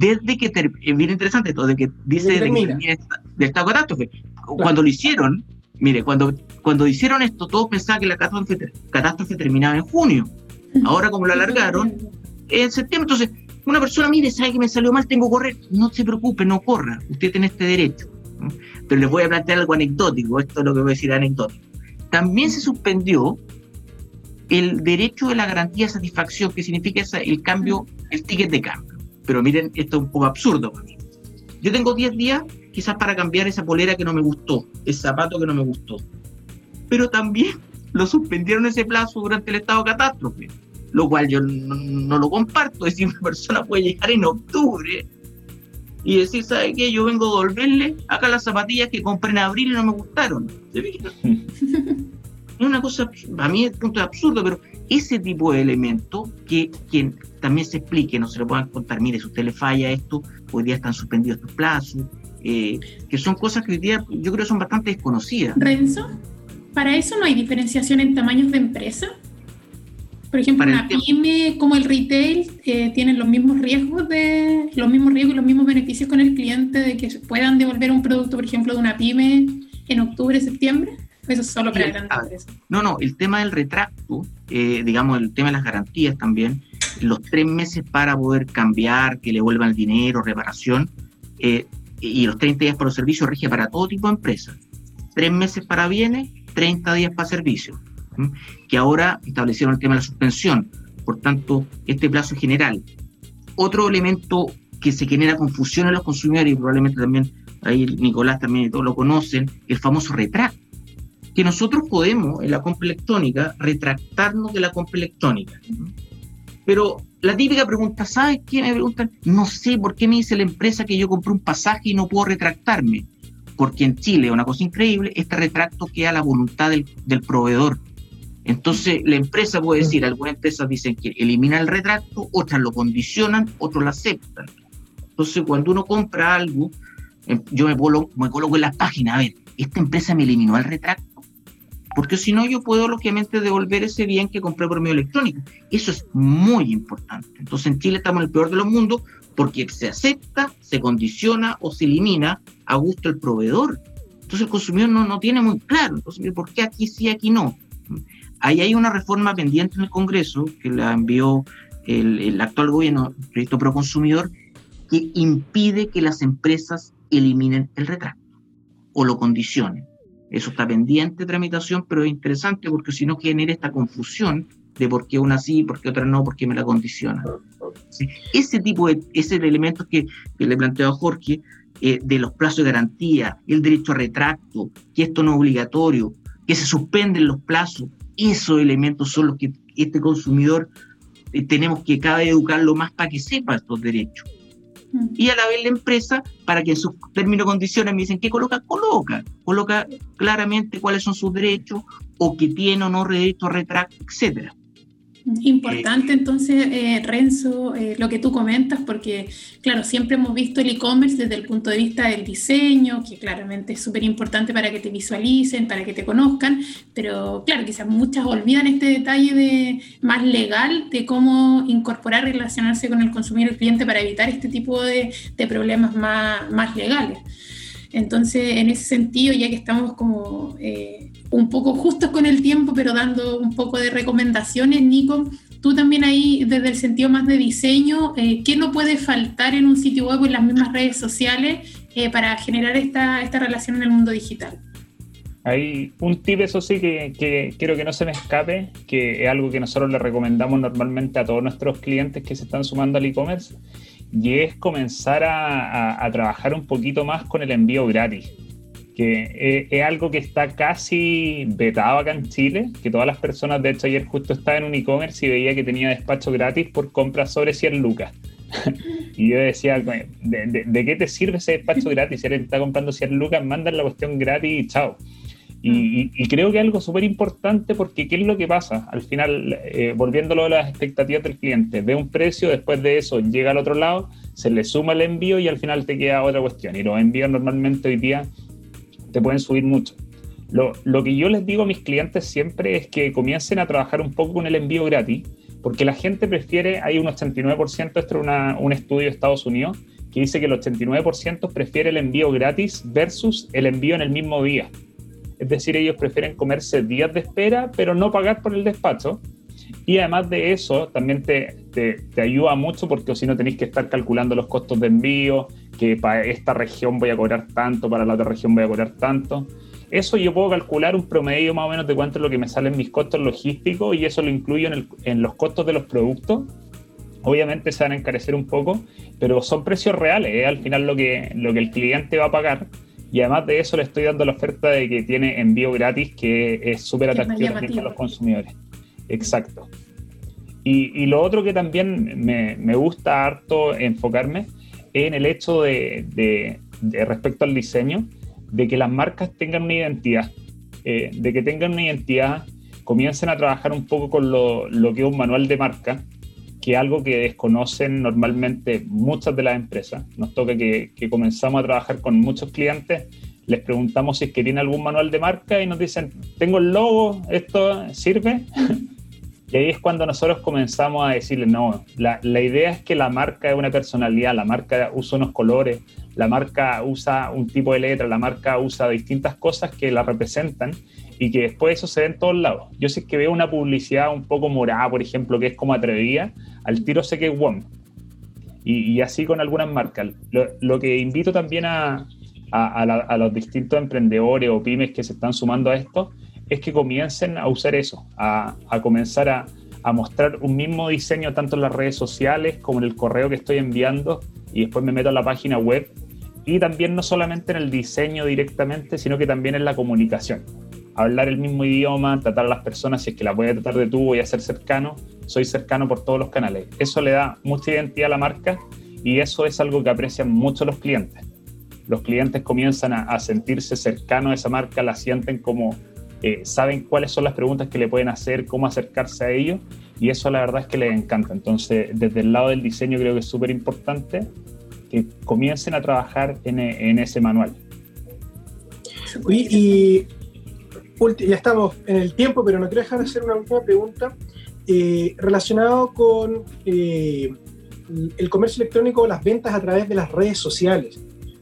desde que, es bien interesante todo, de que dice de, esta catástrofe. Claro. Cuando lo hicieron, mire, cuando, cuando hicieron esto, todos pensaban que la catástrofe, catástrofe terminaba en junio. Ahora, como lo alargaron, en septiembre. Entonces, una persona, mire, sabe que me salió mal, tengo que correr. No se preocupe, no corra. Usted tiene este derecho. Pero les voy a plantear algo anecdótico. Esto es lo que voy a decir anecdótico. También se suspendió el derecho de la garantía de satisfacción, que significa el cambio, el ticket de cambio. Pero miren, esto es un poco absurdo para mí. Yo tengo 10 días quizás para cambiar esa polera que no me gustó, ese zapato que no me gustó. Pero también lo suspendieron ese plazo durante el estado catástrofe, lo cual yo no, no lo comparto. Es decir, una persona puede llegar en octubre y decir, ¿sabe qué? Yo vengo a devolverle acá las zapatillas que compré en abril y no me gustaron. es una cosa, a mí es punto de absurdo, pero ese tipo de elementos que, que también se explique, no se lo puedan contar, mire, si usted le falla esto, hoy día están suspendidos estos plazos, eh, que son cosas que hoy día yo creo son bastante desconocidas. Renzo, ¿para eso no hay diferenciación en tamaños de empresa? Por ejemplo, una pyme como el retail eh, tienen los mismos riesgos de los mismos riesgos y los mismos beneficios con el cliente de que puedan devolver un producto, por ejemplo, de una pyme en octubre, septiembre. Eso es solo para grandes empresas. No, no, el tema del retracto, eh, digamos, el tema de las garantías también, los tres meses para poder cambiar, que le vuelvan el dinero, reparación, eh, y los 30 días para los servicios rige para todo tipo de empresas. Tres meses para bienes, 30 días para servicios. Que ahora establecieron el tema de la suspensión. por tanto, este plazo es general. Otro elemento que se genera confusión en los consumidores, y probablemente también ahí Nicolás también y todos lo conocen, el famoso retrato. Que nosotros podemos en la compra electrónica retractarnos de la compra electrónica. Pero la típica pregunta, ¿sabes qué? Me preguntan, no sé por qué me dice la empresa que yo compré un pasaje y no puedo retractarme. Porque en Chile, una cosa increíble, este retracto queda a la voluntad del proveedor. Entonces, la empresa puede decir, algunas empresas dicen que elimina el retracto, otras lo condicionan, otros lo aceptan. Entonces, cuando uno compra algo, em, yo me, coloco, me coloco en la página, a ver, esta empresa me eliminó el retracto. Porque si no, yo puedo lógicamente devolver ese bien que compré por medio electrónico. Eso es muy importante. Entonces, en Chile estamos en el peor de los mundos porque se acepta, se condiciona o se elimina a gusto el proveedor. Entonces, el consumidor no, no tiene muy claro. Entonces, ¿por qué aquí sí, aquí no? Ahí hay una reforma pendiente en el Congreso que la envió el, actual gobierno, el proyecto pro consumidor, que impide que las empresas eliminen el retrato o lo condicionen. Eso está pendiente de tramitación, pero es interesante porque si no genera esta confusión de por qué una sí, por qué otra no, por qué me la condiciona. Ese tipo de, ese de elementos que, que le planteó a Jorge, eh, de los plazos de garantía, el derecho a retracto, que esto no es obligatorio, que se suspenden los plazos, esos elementos son los que este consumidor eh, tenemos que cada vez educarlo más para que sepa estos derechos. Y a la vez la empresa, para que en sus términos y condiciones me dicen qué coloca, coloca, coloca claramente cuáles son sus derechos o que tiene o no derecho a retracto, etcétera. Importante entonces, eh, Renzo, eh, lo que tú comentas, porque claro, siempre hemos visto el e-commerce desde el punto de vista del diseño, que claramente es súper importante para que te visualicen, para que te conozcan, pero claro, quizás muchas olvidan este detalle de, más legal de cómo incorporar, relacionarse con el consumidor y el cliente para evitar este tipo de, de problemas más, más legales. Entonces, en ese sentido, ya que estamos como eh, un poco justos con el tiempo, pero dando un poco de recomendaciones, Nico, tú también ahí, desde el sentido más de diseño, eh, ¿qué no puede faltar en un sitio web o en las mismas redes sociales eh, para generar esta, esta relación en el mundo digital? Hay un tip, eso sí, que, que, quiero que no se me escape, que es algo que nosotros le recomendamos normalmente a todos nuestros clientes que se están sumando al e-commerce, y es comenzar a, a, a, trabajar un poquito más con el envío gratis, que es, es, algo que está casi vetado acá en Chile, que todas las personas, de hecho ayer justo estaba en un e-commerce y veía que tenía despacho gratis por compras sobre 100 lucas. y yo decía, ¿de, de, de qué te sirve ese despacho gratis? Si eres está comprando 100 lucas, mandan la cuestión gratis y chao. Y, y, y, creo que algo súper importante porque ¿qué es lo que pasa? Al final, eh, volviéndolo a las expectativas del cliente, ve un precio, después de eso llega al otro lado, se le suma el envío y al final te queda otra cuestión. Y los envíos normalmente hoy día te pueden subir mucho. Lo, lo que yo les digo a mis clientes siempre es que comiencen a trabajar un poco con el envío gratis, porque la gente prefiere, hay un 89%, esto es una, un estudio de Estados Unidos, que dice que el 89% prefiere el envío gratis versus el envío en el mismo día. Es decir, ellos prefieren comerse días de espera, pero no pagar por el despacho. Y además de eso, también te, te, te ayuda mucho porque si no tenéis que estar calculando los costos de envío, que para esta región voy a cobrar tanto, para la otra región voy a cobrar tanto. Eso yo puedo calcular un promedio más o menos de cuánto es lo que me salen mis costos logísticos y eso lo incluyo en, el, en los costos de los productos. Obviamente se van a encarecer un poco, pero son precios reales, al final lo que, lo que el cliente va a pagar y además de eso le estoy dando la oferta de que tiene envío gratis, que es súper atractivo para los consumidores. Exacto. Y, y, lo otro que también me, me, gusta harto enfocarme es en el hecho de, de, de, respecto al diseño, de que las marcas tengan una identidad, eh, de que tengan una identidad, comiencen a trabajar un poco con lo, lo que es un manual de marca, que algo que desconocen normalmente muchas de las empresas. Nos toca que, que, comenzamos a trabajar con muchos clientes, les preguntamos si es que tiene algún manual de marca y nos dicen, tengo el logo, ¿esto sirve? y ahí es cuando nosotros comenzamos a decirle, no, la, la, idea es que la marca es una personalidad, la marca usa unos colores, la marca usa un tipo de letra, la marca usa distintas cosas que la representan y que después eso se ve en todos lados. Yo sé que veo una publicidad un poco morada, por ejemplo, que es como atrevida, al tiro sé que es WOM. Y, y, así con algunas marcas. Lo, lo que invito también a, a, a, la, a, los distintos emprendedores o pymes que se están sumando a esto es que comiencen a usar eso, a, comenzar a, a mostrar un mismo diseño tanto en las redes sociales como en el correo que estoy enviando y después me meto a la página web y también no solamente en el diseño directamente, sino que también en la comunicación. Hablar el mismo idioma, tratar a las personas, si es que las voy a tratar de tú, voy a ser cercano, soy cercano por todos los canales. Eso le da mucha identidad a la marca y eso es algo que aprecian mucho los clientes. Los clientes comienzan a, sentirse cercanos a esa marca, la sienten como eh, saben cuáles son las preguntas que le pueden hacer, cómo acercarse a ellos y eso la verdad es que les encanta. Entonces, desde el lado del diseño creo que es súper importante que comiencen a trabajar en, ese manual. y ya estamos en el tiempo, pero no quiero dejar de hacer una última pregunta eh, relacionado con eh, el comercio electrónico, las ventas a través de las redes sociales.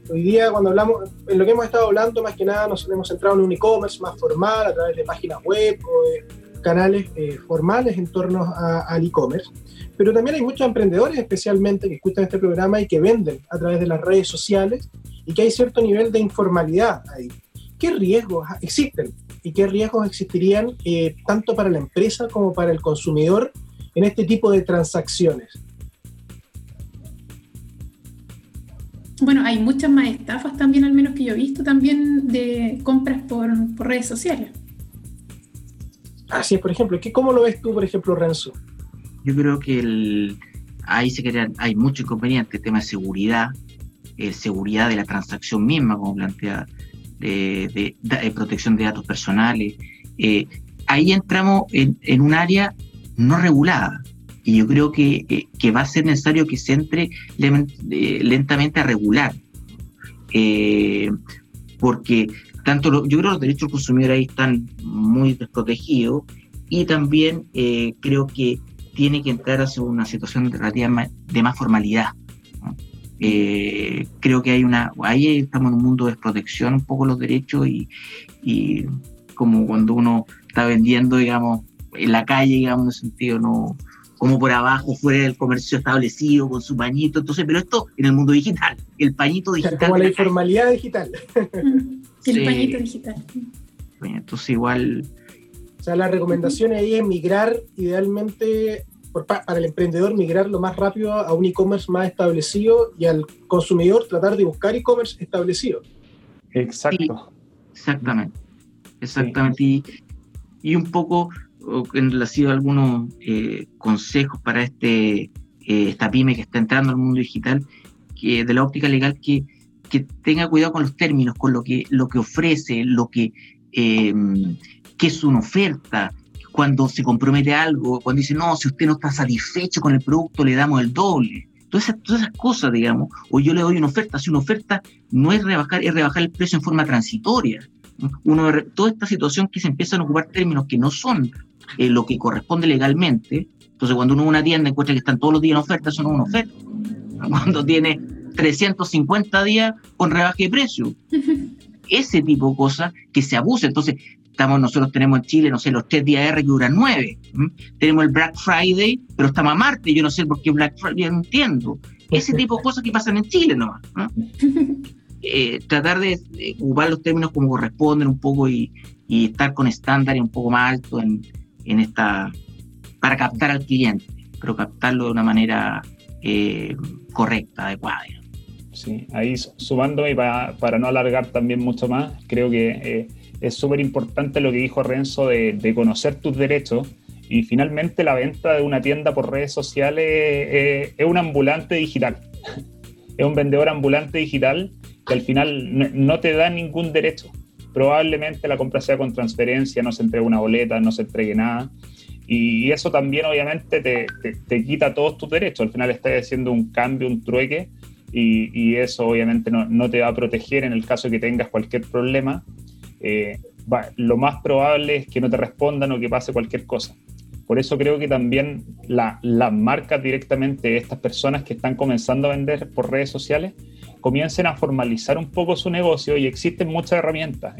Hoy día, cuando hablamos, en lo que hemos estado hablando, más que nada nos hemos centrado en un e-commerce más formal, a través de páginas web o de canales eh, formales en torno al e-commerce. Pero también hay muchos emprendedores, especialmente, que escuchan este programa y que venden a través de las redes sociales y que hay cierto nivel de informalidad ahí. ¿Qué riesgos existen y qué riesgos existirían eh, tanto para la empresa como para el consumidor en este tipo de transacciones? Bueno, hay muchas más estafas también, al menos que yo he visto también, de compras por, redes sociales. Así es, por ejemplo. ¿qué, ¿Cómo lo ves tú, por ejemplo, Renzo? Yo creo que el, ahí se crean, hay mucho inconveniente, el tema de seguridad, eh, seguridad de la transacción misma, como plantea, de, protección de datos personales. Eh, ahí entramos en, un área no regulada. Y yo creo que, eh, que va a ser necesario que se entre lentamente a regular. porque tanto yo creo que los derechos del consumidor ahí están muy desprotegidos y también creo que tiene que entrar hacia una situación de más formalidad. Eh, creo que hay una, ahí estamos en un mundo de desprotección un poco los derechos y, y, como cuando uno está vendiendo, digamos, en la calle, digamos, en el sentido no como por abajo, fuera del comercio establecido, con su pañito, entonces, pero esto en el mundo digital, el pañito digital. Como la, informalidad digital. el pañito digital. Entonces igual... O sea, la recomendación ahí es migrar idealmente para el emprendedor migrar lo más rápido a un e-commerce más establecido y al consumidor tratar de buscar e-commerce establecido. Exacto. exactamente. Exactamente. Y, un poco en relación a algunos eh, consejos para este eh, esta pyme que está entrando al mundo digital, que de la óptica legal, que, que tenga cuidado con los términos, con lo que, lo que ofrece, lo que, eh, que es una oferta, cuando se compromete algo, cuando dice, no, si usted no está satisfecho con el producto, le damos el doble. Todas esas, todas esas cosas, digamos, o yo le doy una oferta, si una oferta no es rebajar, es rebajar el precio en forma transitoria. Uno, toda esta situación que se empiezan a ocupar términos que no son eh, lo que corresponde legalmente, entonces cuando uno en una tienda encuentra que están todos los días en oferta, eso no es una oferta. Cuando tiene 350 días con rebaje de precio. Ese tipo de cosas que se abusa. Entonces, nosotros tenemos en Chile, no sé, los tres días R que duran nueve. Tenemos el Black Friday, pero estamos a Marte, yo no sé por qué Black Friday, no entiendo. Ese tipo de cosas que pasan en Chile nomás. Eh, tratar de, ocupar los términos como corresponden un poco y, estar con estándares un poco más altos en, en, esta, para captar al cliente, pero captarlo de una manera eh, correcta, adecuada. Sí, ahí sumándome para, para no alargar también mucho más, creo que eh, es súper importante lo que dijo Renzo de, conocer tus derechos y finalmente la venta de una tienda por redes sociales eh, es un ambulante digital. es un vendedor ambulante digital que al final no, te da ningún derecho. Probablemente la compra sea con transferencia, no se entregue una boleta, no se entregue nada. Y eso también obviamente te, quita todos tus derechos. Al final estás haciendo un cambio, un trueque, y, eso obviamente no, no, te va a proteger en el caso de que tengas cualquier problema. Eh, lo más probable es que no te respondan o que pase cualquier cosa. Por eso creo que también las marcas directamente, estas personas que están comenzando a vender por redes sociales, comiencen a formalizar un poco su negocio y existen muchas herramientas.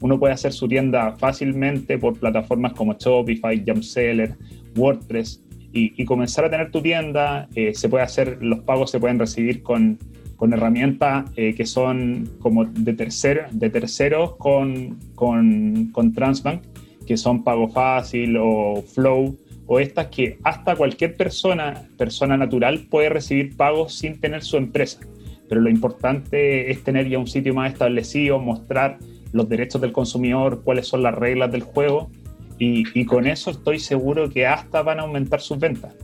Uno puede hacer su tienda fácilmente por plataformas como Shopify, Jumpseller, WordPress y, comenzar a tener tu tienda. Eh, se puede hacer, los pagos se pueden recibir con con herramientas eh, que son como de, tercer, de terceros con, con, con, Transbank, que son Pago Fácil o Flow o estas que hasta cualquier persona, persona natural, puede recibir pagos sin tener su empresa. Pero lo importante es tener ya un sitio más establecido, mostrar los derechos del consumidor, cuáles son las reglas del juego, y, y con eso estoy seguro que hasta van a aumentar sus ventas.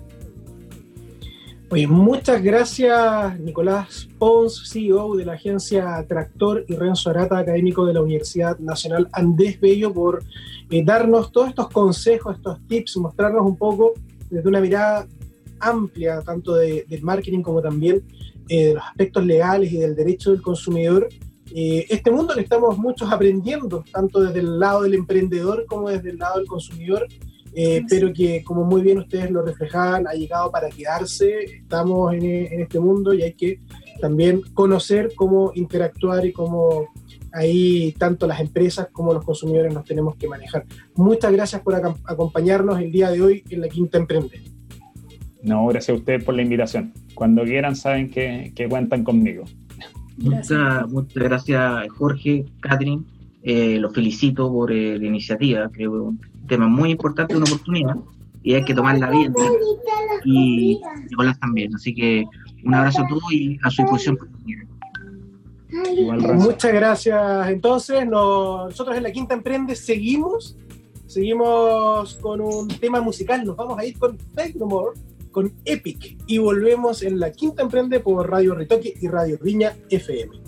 Oye, muchas gracias Nicolás Pons, CEO de la agencia Tractor y Renzo Arata, académico de la Universidad Nacional Andrés Bello, por eh, darnos todos estos consejos, estos tips, mostrarnos un poco desde una mirada amplia, tanto de, del marketing como también eh, de los aspectos legales y del derecho del consumidor. Eh, este mundo que estamos muchos aprendiendo, tanto desde el lado del emprendedor como desde el lado del consumidor, eh, pero que como muy bien ustedes lo reflejaban, ha llegado para quedarse, estamos en, en, este mundo y hay que también conocer cómo interactuar y cómo ahí tanto las empresas como los consumidores nos tenemos que manejar. Muchas gracias por acompañarnos el día de hoy en la Quinta Emprende. No, gracias a ustedes por la invitación. Cuando quieran saben que, que cuentan conmigo. Muchas, muchas gracias Jorge, Catherine. Eh, los felicito por eh, la iniciativa. Creo tema muy importante, una oportunidad, y hay que tomarla bien. Y Nicolás también. Así que un abrazo a todos y a su disposición. Muchas gracias. Entonces, nosotros en la Quinta Emprende seguimos, seguimos con un tema musical. Nos vamos a ir con Fake No More, con Epic, y volvemos en la Quinta Emprende por Radio Retoque y Radio Riña FM.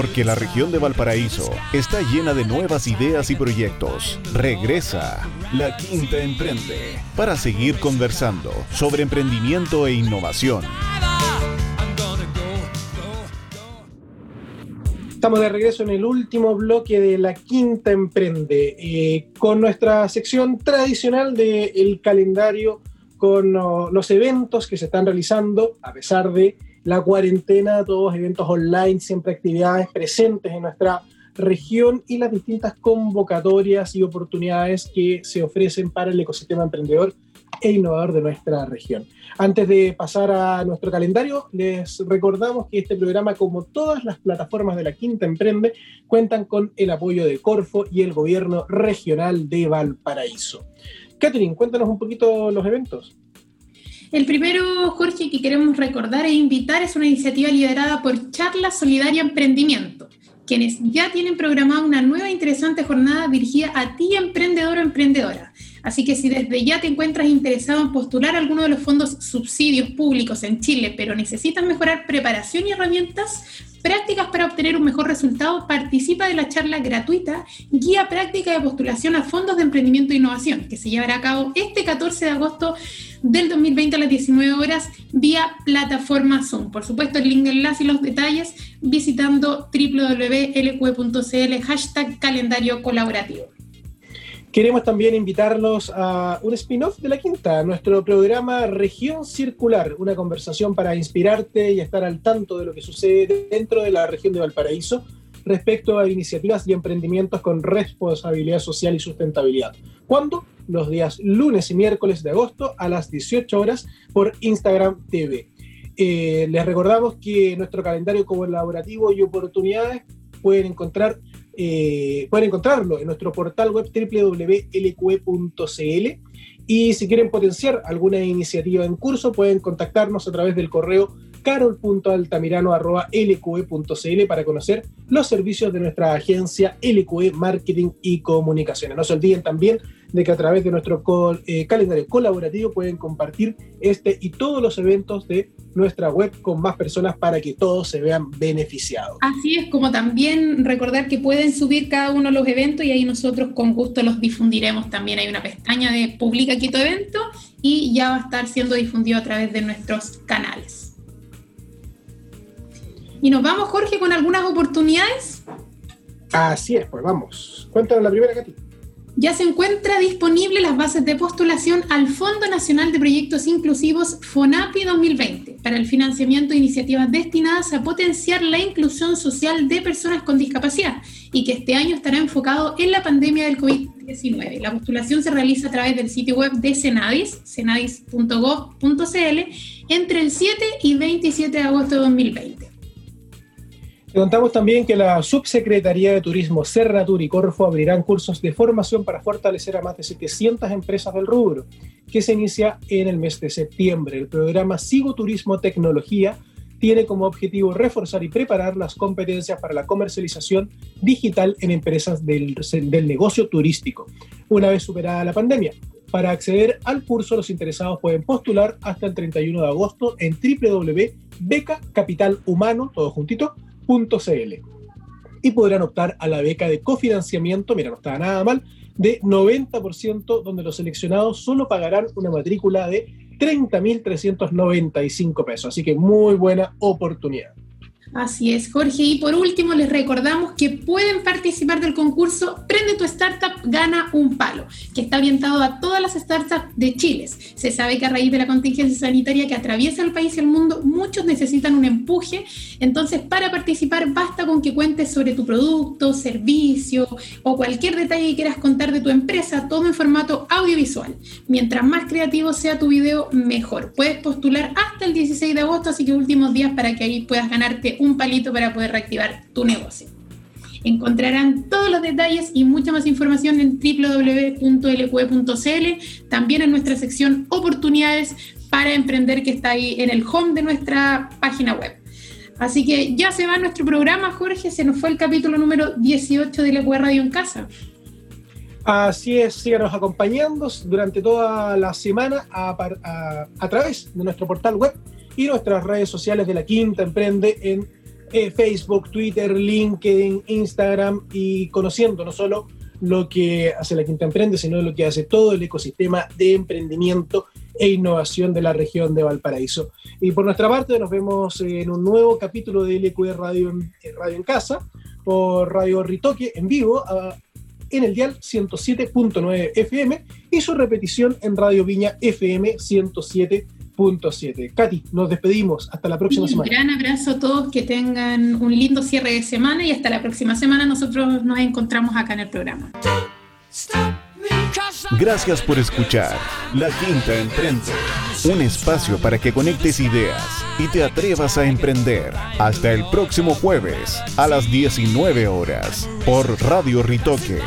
Porque la región de Valparaíso está llena de nuevas ideas y proyectos. Regresa La Quinta Emprende para seguir conversando sobre emprendimiento e innovación. Estamos de regreso en el último bloque de La Quinta Emprende, eh, con nuestra sección tradicional del calendario, con oh, los eventos que se están realizando, a pesar de la cuarentena, todos eventos online, siempre actividades presentes en nuestra región y las distintas convocatorias y oportunidades que se ofrecen para el ecosistema emprendedor e innovador de nuestra región. Antes de pasar a nuestro calendario, les recordamos que este programa, como todas las plataformas de la Quinta Emprende, cuentan con el apoyo de Corfo y el gobierno regional de Valparaíso. Catherine, cuéntanos un poquito los eventos. El primero, Jorge, que queremos recordar e invitar es una iniciativa liderada por Charla Solidaria Emprendimiento, quienes ya tienen programada una nueva interesante jornada dirigida a ti, emprendedor o emprendedora. Así que si desde ya te encuentras interesado en postular alguno de los fondos subsidios públicos en Chile, pero necesitas mejorar preparación y herramientas prácticas para obtener un mejor resultado, participa de la charla gratuita Guía Práctica de Postulación a Fondos de Emprendimiento e Innovación, que se llevará a cabo este 14 de agosto del 2020 a las 19 horas vía plataforma Zoom. Por supuesto, el link de enlace y los detalles visitando www.lq.cl hashtag calendario colaborativo. Queremos también invitarlos a un spin-off de la quinta, nuestro programa Región Circular, una conversación para inspirarte y estar al tanto de lo que sucede dentro de la región de Valparaíso respecto a iniciativas y emprendimientos con responsabilidad social y sustentabilidad. ¿Cuándo? Los días lunes y miércoles de agosto a las 18 horas por Instagram TV. Eh, les recordamos que nuestro calendario colaborativo y oportunidades pueden encontrar eh, pueden encontrarlo en nuestro portal web www.lqe.cl y si quieren potenciar alguna iniciativa en curso pueden contactarnos a través del correo carol.altamirano.lqe.cl para conocer los servicios de nuestra agencia LQE Marketing y Comunicaciones. No se olviden también de que a través de nuestro eh, calendario colaborativo pueden compartir este y todos los eventos de nuestra web con más personas para que todos se vean beneficiados. Así es, como también recordar que pueden subir cada uno los eventos y ahí nosotros con gusto los difundiremos. También hay una pestaña de Publica aquí tu evento y ya va a estar siendo difundido a través de nuestros canales. Y nos vamos, Jorge, con algunas oportunidades. Así es, pues vamos. Cuéntanos la primera, Katy. Ya se encuentra disponible las bases de postulación al Fondo Nacional de Proyectos Inclusivos FONAPI 2020 para el financiamiento de iniciativas destinadas a potenciar la inclusión social de personas con discapacidad y que este año estará enfocado en la pandemia del COVID-19. La postulación se realiza a través del sitio web de Senadis, senadis.gov.cl, entre el 7 y 27 de agosto de 2020. Te contamos también que la Subsecretaría de Turismo, Cernatur y Corfo abrirán cursos de formación para fortalecer a más de 700 empresas del rubro, que se inicia en el mes de septiembre. El programa Sigo Turismo Tecnología tiene como objetivo reforzar y preparar las competencias para la comercialización digital en empresas del, del negocio turístico, una vez superada la pandemia. Para acceder al curso, los interesados pueden postular hasta el 31 de agosto en www.becacapitalhumano, todo y podrán optar a la beca de cofinanciamiento, mira, no está nada mal, de 90%, donde los seleccionados solo pagarán una matrícula de 30.395 pesos. Así que muy buena oportunidad. Así es, Jorge. Y por último, les recordamos que pueden participar del concurso Prende tu Startup, gana un palo, que está orientado a todas las startups de Chile. Se sabe que a raíz de la contingencia sanitaria que atraviesa el país y el mundo, muchos necesitan un empuje. Entonces, para participar, basta con que cuentes sobre tu producto, servicio o cualquier detalle que quieras contar de tu empresa, todo en formato audiovisual. Mientras más creativo sea tu video, mejor. Puedes postular hasta el 16 de agosto, así que últimos días para que ahí puedas ganarte un palito para poder reactivar tu negocio. Encontrarán todos los detalles y mucha más información en www.lq.cl, también en nuestra sección oportunidades para emprender que está ahí en el home de nuestra página web. Así que ya se va nuestro programa, Jorge, se nos fue el capítulo número 18 de LQ Radio en Casa. Así es, síganos acompañando durante toda la semana a través de nuestro portal web y nuestras redes sociales de la Quinta Emprende en eh, Facebook, Twitter, LinkedIn, Instagram y conociendo no solo lo que hace la Quinta Emprende, sino lo que hace todo el ecosistema de emprendimiento e innovación de la región de Valparaíso. Y por nuestra parte nos vemos en un nuevo capítulo de LQE Radio en, Radio en Casa por Radio Ritoque en vivo en el dial 107.9 FM y su repetición en Radio Viña FM 107.7. Katy, nos despedimos. Hasta la próxima Un semana. gran abrazo a todos, que tengan un lindo cierre de semana y hasta la próxima semana nosotros nos encontramos acá en el programa. Gracias por escuchar La Quinta Emprende, un espacio para que conectes ideas y te atrevas a emprender. Hasta el próximo jueves a las 19 horas por Radio Ritoque